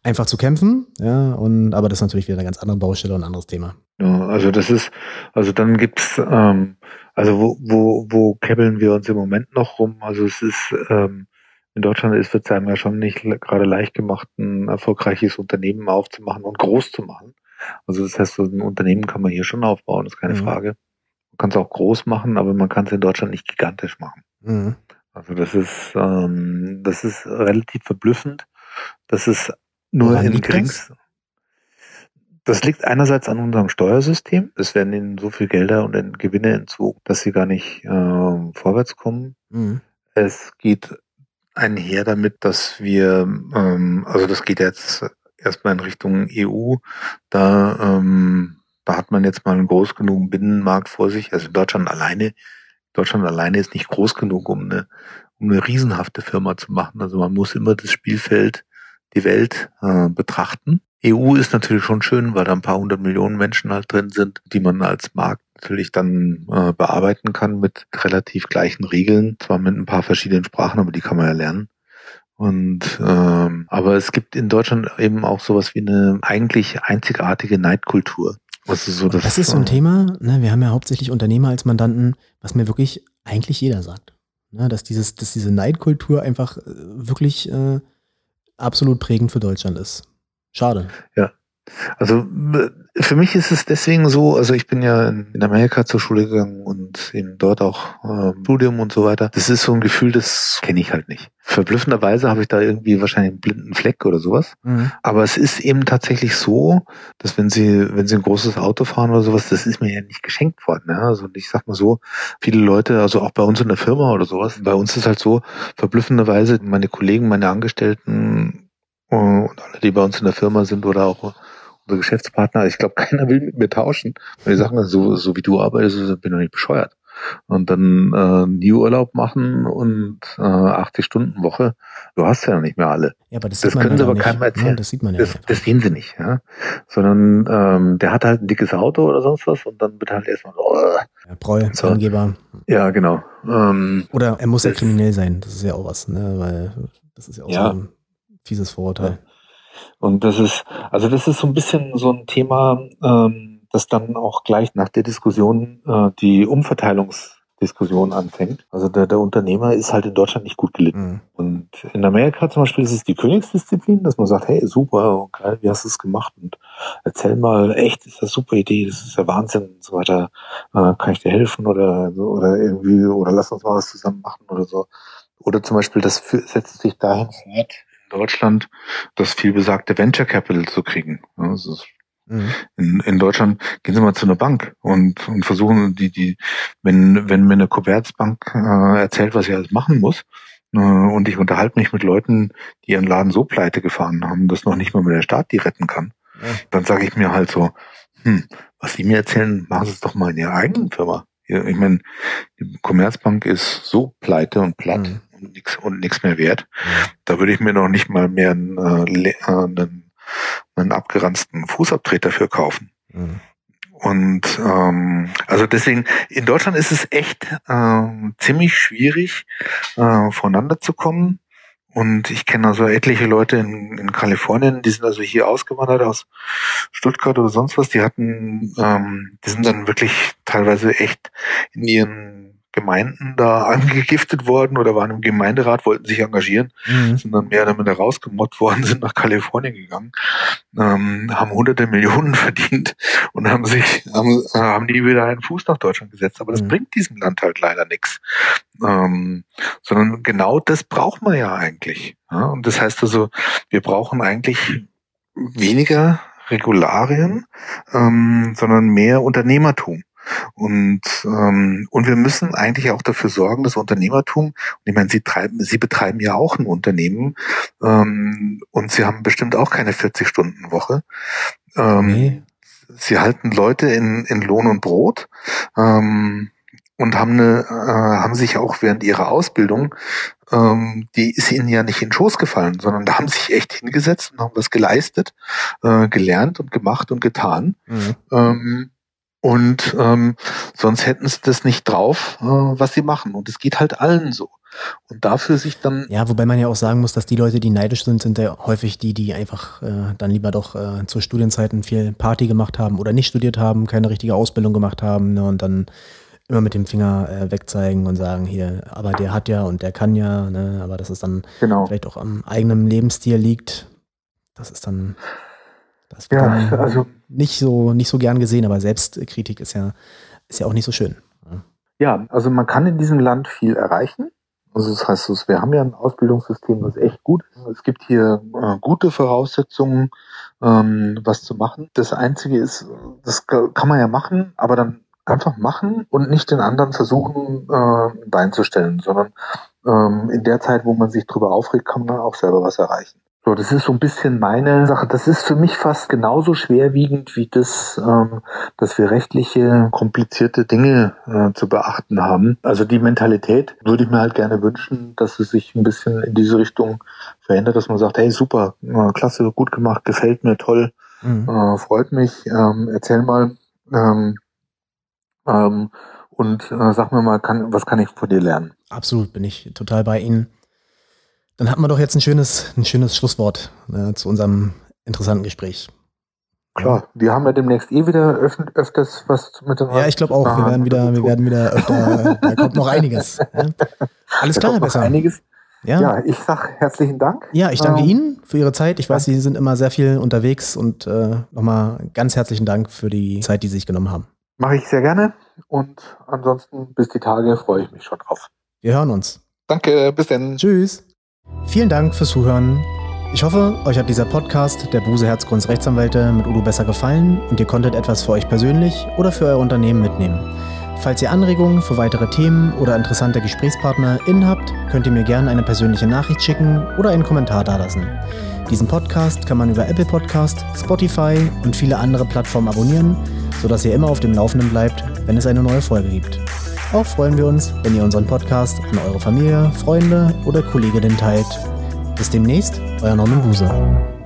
S1: einfach zu kämpfen. Ja, und aber das ist natürlich wieder eine ganz andere Baustelle und ein anderes Thema.
S2: Ja, also das ist, also dann gibt's, ähm, also wo, wo, wo kebbeln wir uns im Moment noch rum? Also es ist, ähm, in Deutschland ist es einem ja schon nicht gerade leicht gemacht, ein erfolgreiches Unternehmen aufzumachen und groß zu machen. Also das heißt, so ein Unternehmen kann man hier schon aufbauen, ist keine mhm. Frage. Man kann es auch groß machen, aber man kann es in Deutschland nicht gigantisch machen. Mhm. Also das ist, ähm, das ist relativ verblüffend. Das ist nur Woran in geringsten. Das liegt einerseits an unserem Steuersystem. Es werden ihnen so viel Gelder und Gewinne entzogen, dass sie gar nicht äh, vorwärts kommen. Mhm. Es geht einher damit, dass wir, ähm, also das geht jetzt erstmal in Richtung EU. Da, ähm, da hat man jetzt mal einen groß genug Binnenmarkt vor sich. Also Deutschland alleine, Deutschland alleine ist nicht groß genug, um eine, um eine riesenhafte Firma zu machen. Also man muss immer das Spielfeld, die Welt äh, betrachten. EU ist natürlich schon schön, weil da ein paar hundert Millionen Menschen halt drin sind, die man als Markt natürlich dann äh, bearbeiten kann mit relativ gleichen Regeln, zwar mit ein paar verschiedenen Sprachen, aber die kann man ja lernen. Und ähm, aber es gibt in Deutschland eben auch sowas wie eine eigentlich einzigartige Neidkultur.
S1: Also so, das, das ist so ein Thema, ne? wir haben ja hauptsächlich Unternehmer als Mandanten, was mir wirklich eigentlich jeder sagt. Ne? Dass, dieses, dass diese Neidkultur einfach äh, wirklich äh, absolut prägend für Deutschland ist. Schade.
S2: Ja. Also für mich ist es deswegen so, also ich bin ja in Amerika zur Schule gegangen und eben dort auch ähm, Studium und so weiter. Das ist so ein Gefühl, das kenne ich halt nicht. Verblüffenderweise habe ich da irgendwie wahrscheinlich einen blinden Fleck oder sowas. Mhm. Aber es ist eben tatsächlich so, dass wenn sie, wenn sie ein großes Auto fahren oder sowas, das ist mir ja nicht geschenkt worden. Ja? Also ich sag mal so, viele Leute, also auch bei uns in der Firma oder sowas, bei uns ist halt so, verblüffenderweise, meine Kollegen, meine Angestellten und alle, die bei uns in der Firma sind oder auch unsere Geschäftspartner, ich glaube, keiner will mit mir tauschen. Weil die sagen, so, so wie du arbeitest, bin ich nicht bescheuert. Und dann äh, nie Urlaub machen und äh, 80 Stunden Woche, du hast ja noch nicht mehr alle.
S1: Ja, aber das, das können sie aber keinem erzählen. Ja,
S2: das sieht man ja. Das, das sehen sie nicht, ja. Sondern ähm, der hat halt ein dickes Auto oder sonst was und dann wird halt erstmal so.
S1: Äh, ja, Breu, so. Angeber.
S2: Ja, genau. Ähm,
S1: oder er muss ja kriminell sein, das ist ja auch was, ne? Weil das ist ja auch ja. so ein fieses Vorurteil. Ja.
S2: Und das ist, also das ist so ein bisschen so ein Thema, ähm, das dann auch gleich nach der Diskussion äh, die Umverteilungsdiskussion anfängt. Also der, der Unternehmer ist halt in Deutschland nicht gut gelitten. Mhm. Und in Amerika zum Beispiel ist es die Königsdisziplin, dass man sagt, hey, super, geil, wie hast du es gemacht? Und erzähl mal, echt, ist das super Idee, das ist ja Wahnsinn und so weiter. Äh, kann ich dir helfen oder oder irgendwie, oder lass uns mal was zusammen machen oder so. Oder zum Beispiel, das setzt sich dahin fort, Deutschland das vielbesagte Venture Capital zu kriegen. Also mhm. in, in Deutschland gehen Sie mal zu einer Bank und, und versuchen die, die, wenn, wenn mir eine Commerzbank äh, erzählt, was ich alles machen muss, äh, und ich unterhalte mich mit Leuten, die ihren Laden so pleite gefahren haben, dass noch nicht mal mehr der Staat die retten kann, ja. dann sage ich mir halt so, hm, was die mir erzählen, machen Sie es doch mal in Ihrer eigenen Firma. Ich meine, die Commerzbank ist so pleite und platt. Mhm und nichts und nichts mehr wert. Da würde ich mir noch nicht mal mehr einen, äh, einen, einen abgeranzten Fußabtreter dafür kaufen. Mhm. Und ähm, also deswegen, in Deutschland ist es echt äh, ziemlich schwierig, äh, voneinander zu kommen. Und ich kenne also etliche Leute in, in Kalifornien, die sind also hier ausgewandert aus Stuttgart oder sonst was. Die hatten, ähm, die sind dann wirklich teilweise echt in ihren Gemeinden da angegiftet worden oder waren im Gemeinderat, wollten sich engagieren, mhm. sind dann mehr oder minder rausgemobbt worden, sind nach Kalifornien gegangen, ähm, haben hunderte Millionen verdient und haben sich, haben, äh, haben die wieder einen Fuß nach Deutschland gesetzt. Aber das mhm. bringt diesem Land halt leider nichts. Ähm, sondern genau das braucht man ja eigentlich. Ja? Und das heißt also, wir brauchen eigentlich weniger Regularien, ähm, sondern mehr Unternehmertum. Und, ähm, und wir müssen eigentlich auch dafür sorgen, dass Unternehmertum, und ich meine, Sie, treiben, Sie betreiben ja auch ein Unternehmen ähm, und Sie haben bestimmt auch keine 40-Stunden-Woche. Ähm, nee. Sie halten Leute in, in Lohn und Brot. Ähm, und haben eine, äh, haben sich auch während ihrer Ausbildung, ähm, die ist ihnen ja nicht in den Schoß gefallen, sondern da haben sich echt hingesetzt und haben was geleistet, äh, gelernt und gemacht und getan. Mhm. Ähm, und ähm, sonst hätten sie das nicht drauf, äh, was sie machen. Und es geht halt allen so. Und dafür sich dann.
S1: Ja, wobei man ja auch sagen muss, dass die Leute, die neidisch sind, sind ja häufig die, die einfach äh, dann lieber doch äh, zu Studienzeiten viel Party gemacht haben oder nicht studiert haben, keine richtige Ausbildung gemacht haben ne, und dann immer mit dem Finger äh, wegzeigen und sagen, hier, aber der hat ja und der kann ja, ne, aber dass es dann genau. vielleicht auch am eigenen Lebensstil liegt, das ist dann das wird ja, also, nicht, so, nicht so gern gesehen, aber Selbstkritik ist ja, ist ja auch nicht so schön.
S2: Ja, also man kann in diesem Land viel erreichen. Also das heißt, wir haben ja ein Ausbildungssystem, das echt gut ist. Es gibt hier äh, gute Voraussetzungen, ähm, was zu machen. Das Einzige ist, das kann man ja machen, aber dann einfach machen und nicht den anderen versuchen, äh, ein Bein zu stellen, sondern ähm, in der Zeit, wo man sich drüber aufregt, kann man auch selber was erreichen. So, das ist so ein bisschen meine Sache. Das ist für mich fast genauso schwerwiegend wie das, ähm, dass wir rechtliche, komplizierte Dinge äh, zu beachten haben. Also die Mentalität würde ich mir halt gerne wünschen, dass es sich ein bisschen in diese Richtung verändert, dass man sagt, hey, super, äh, klasse, gut gemacht, gefällt mir, toll, mhm. äh, freut mich, ähm, erzähl mal ähm, ähm, und äh, sag mir mal, kann, was kann ich von dir lernen?
S1: Absolut, bin ich total bei Ihnen. Dann hatten wir doch jetzt ein schönes, ein schönes Schlusswort äh, zu unserem interessanten Gespräch.
S2: Klar, wir haben ja demnächst eh wieder öf öfters was
S1: mit dem. Ja, ich glaube auch. Wir werden wieder, wir werden wieder öfter. da kommt noch einiges. Ja? Alles klar, Herr Besser.
S2: Einiges. Ja. ja, ich sag herzlichen Dank.
S1: Ja, ich danke ähm, Ihnen für Ihre Zeit. Ich weiß, Sie sind immer sehr viel unterwegs und äh, nochmal ganz herzlichen Dank für die Zeit, die Sie sich genommen haben.
S2: Mache ich sehr gerne und ansonsten bis die Tage freue ich mich schon drauf.
S1: Wir hören uns.
S2: Danke, bis dann.
S1: Tschüss. Vielen Dank fürs Zuhören. Ich hoffe, euch hat dieser Podcast der Buse Herzgrunds Rechtsanwälte mit Udo besser gefallen und ihr konntet etwas für euch persönlich oder für euer Unternehmen mitnehmen. Falls ihr Anregungen für weitere Themen oder interessante GesprächspartnerInnen habt, könnt ihr mir gerne eine persönliche Nachricht schicken oder einen Kommentar dalassen. Diesen Podcast kann man über Apple Podcast, Spotify und viele andere Plattformen abonnieren, sodass ihr immer auf dem Laufenden bleibt, wenn es eine neue Folge gibt. Auch freuen wir uns, wenn ihr unseren Podcast an eure Familie, Freunde oder Kolleginnen teilt. Bis demnächst, euer Norman Buse.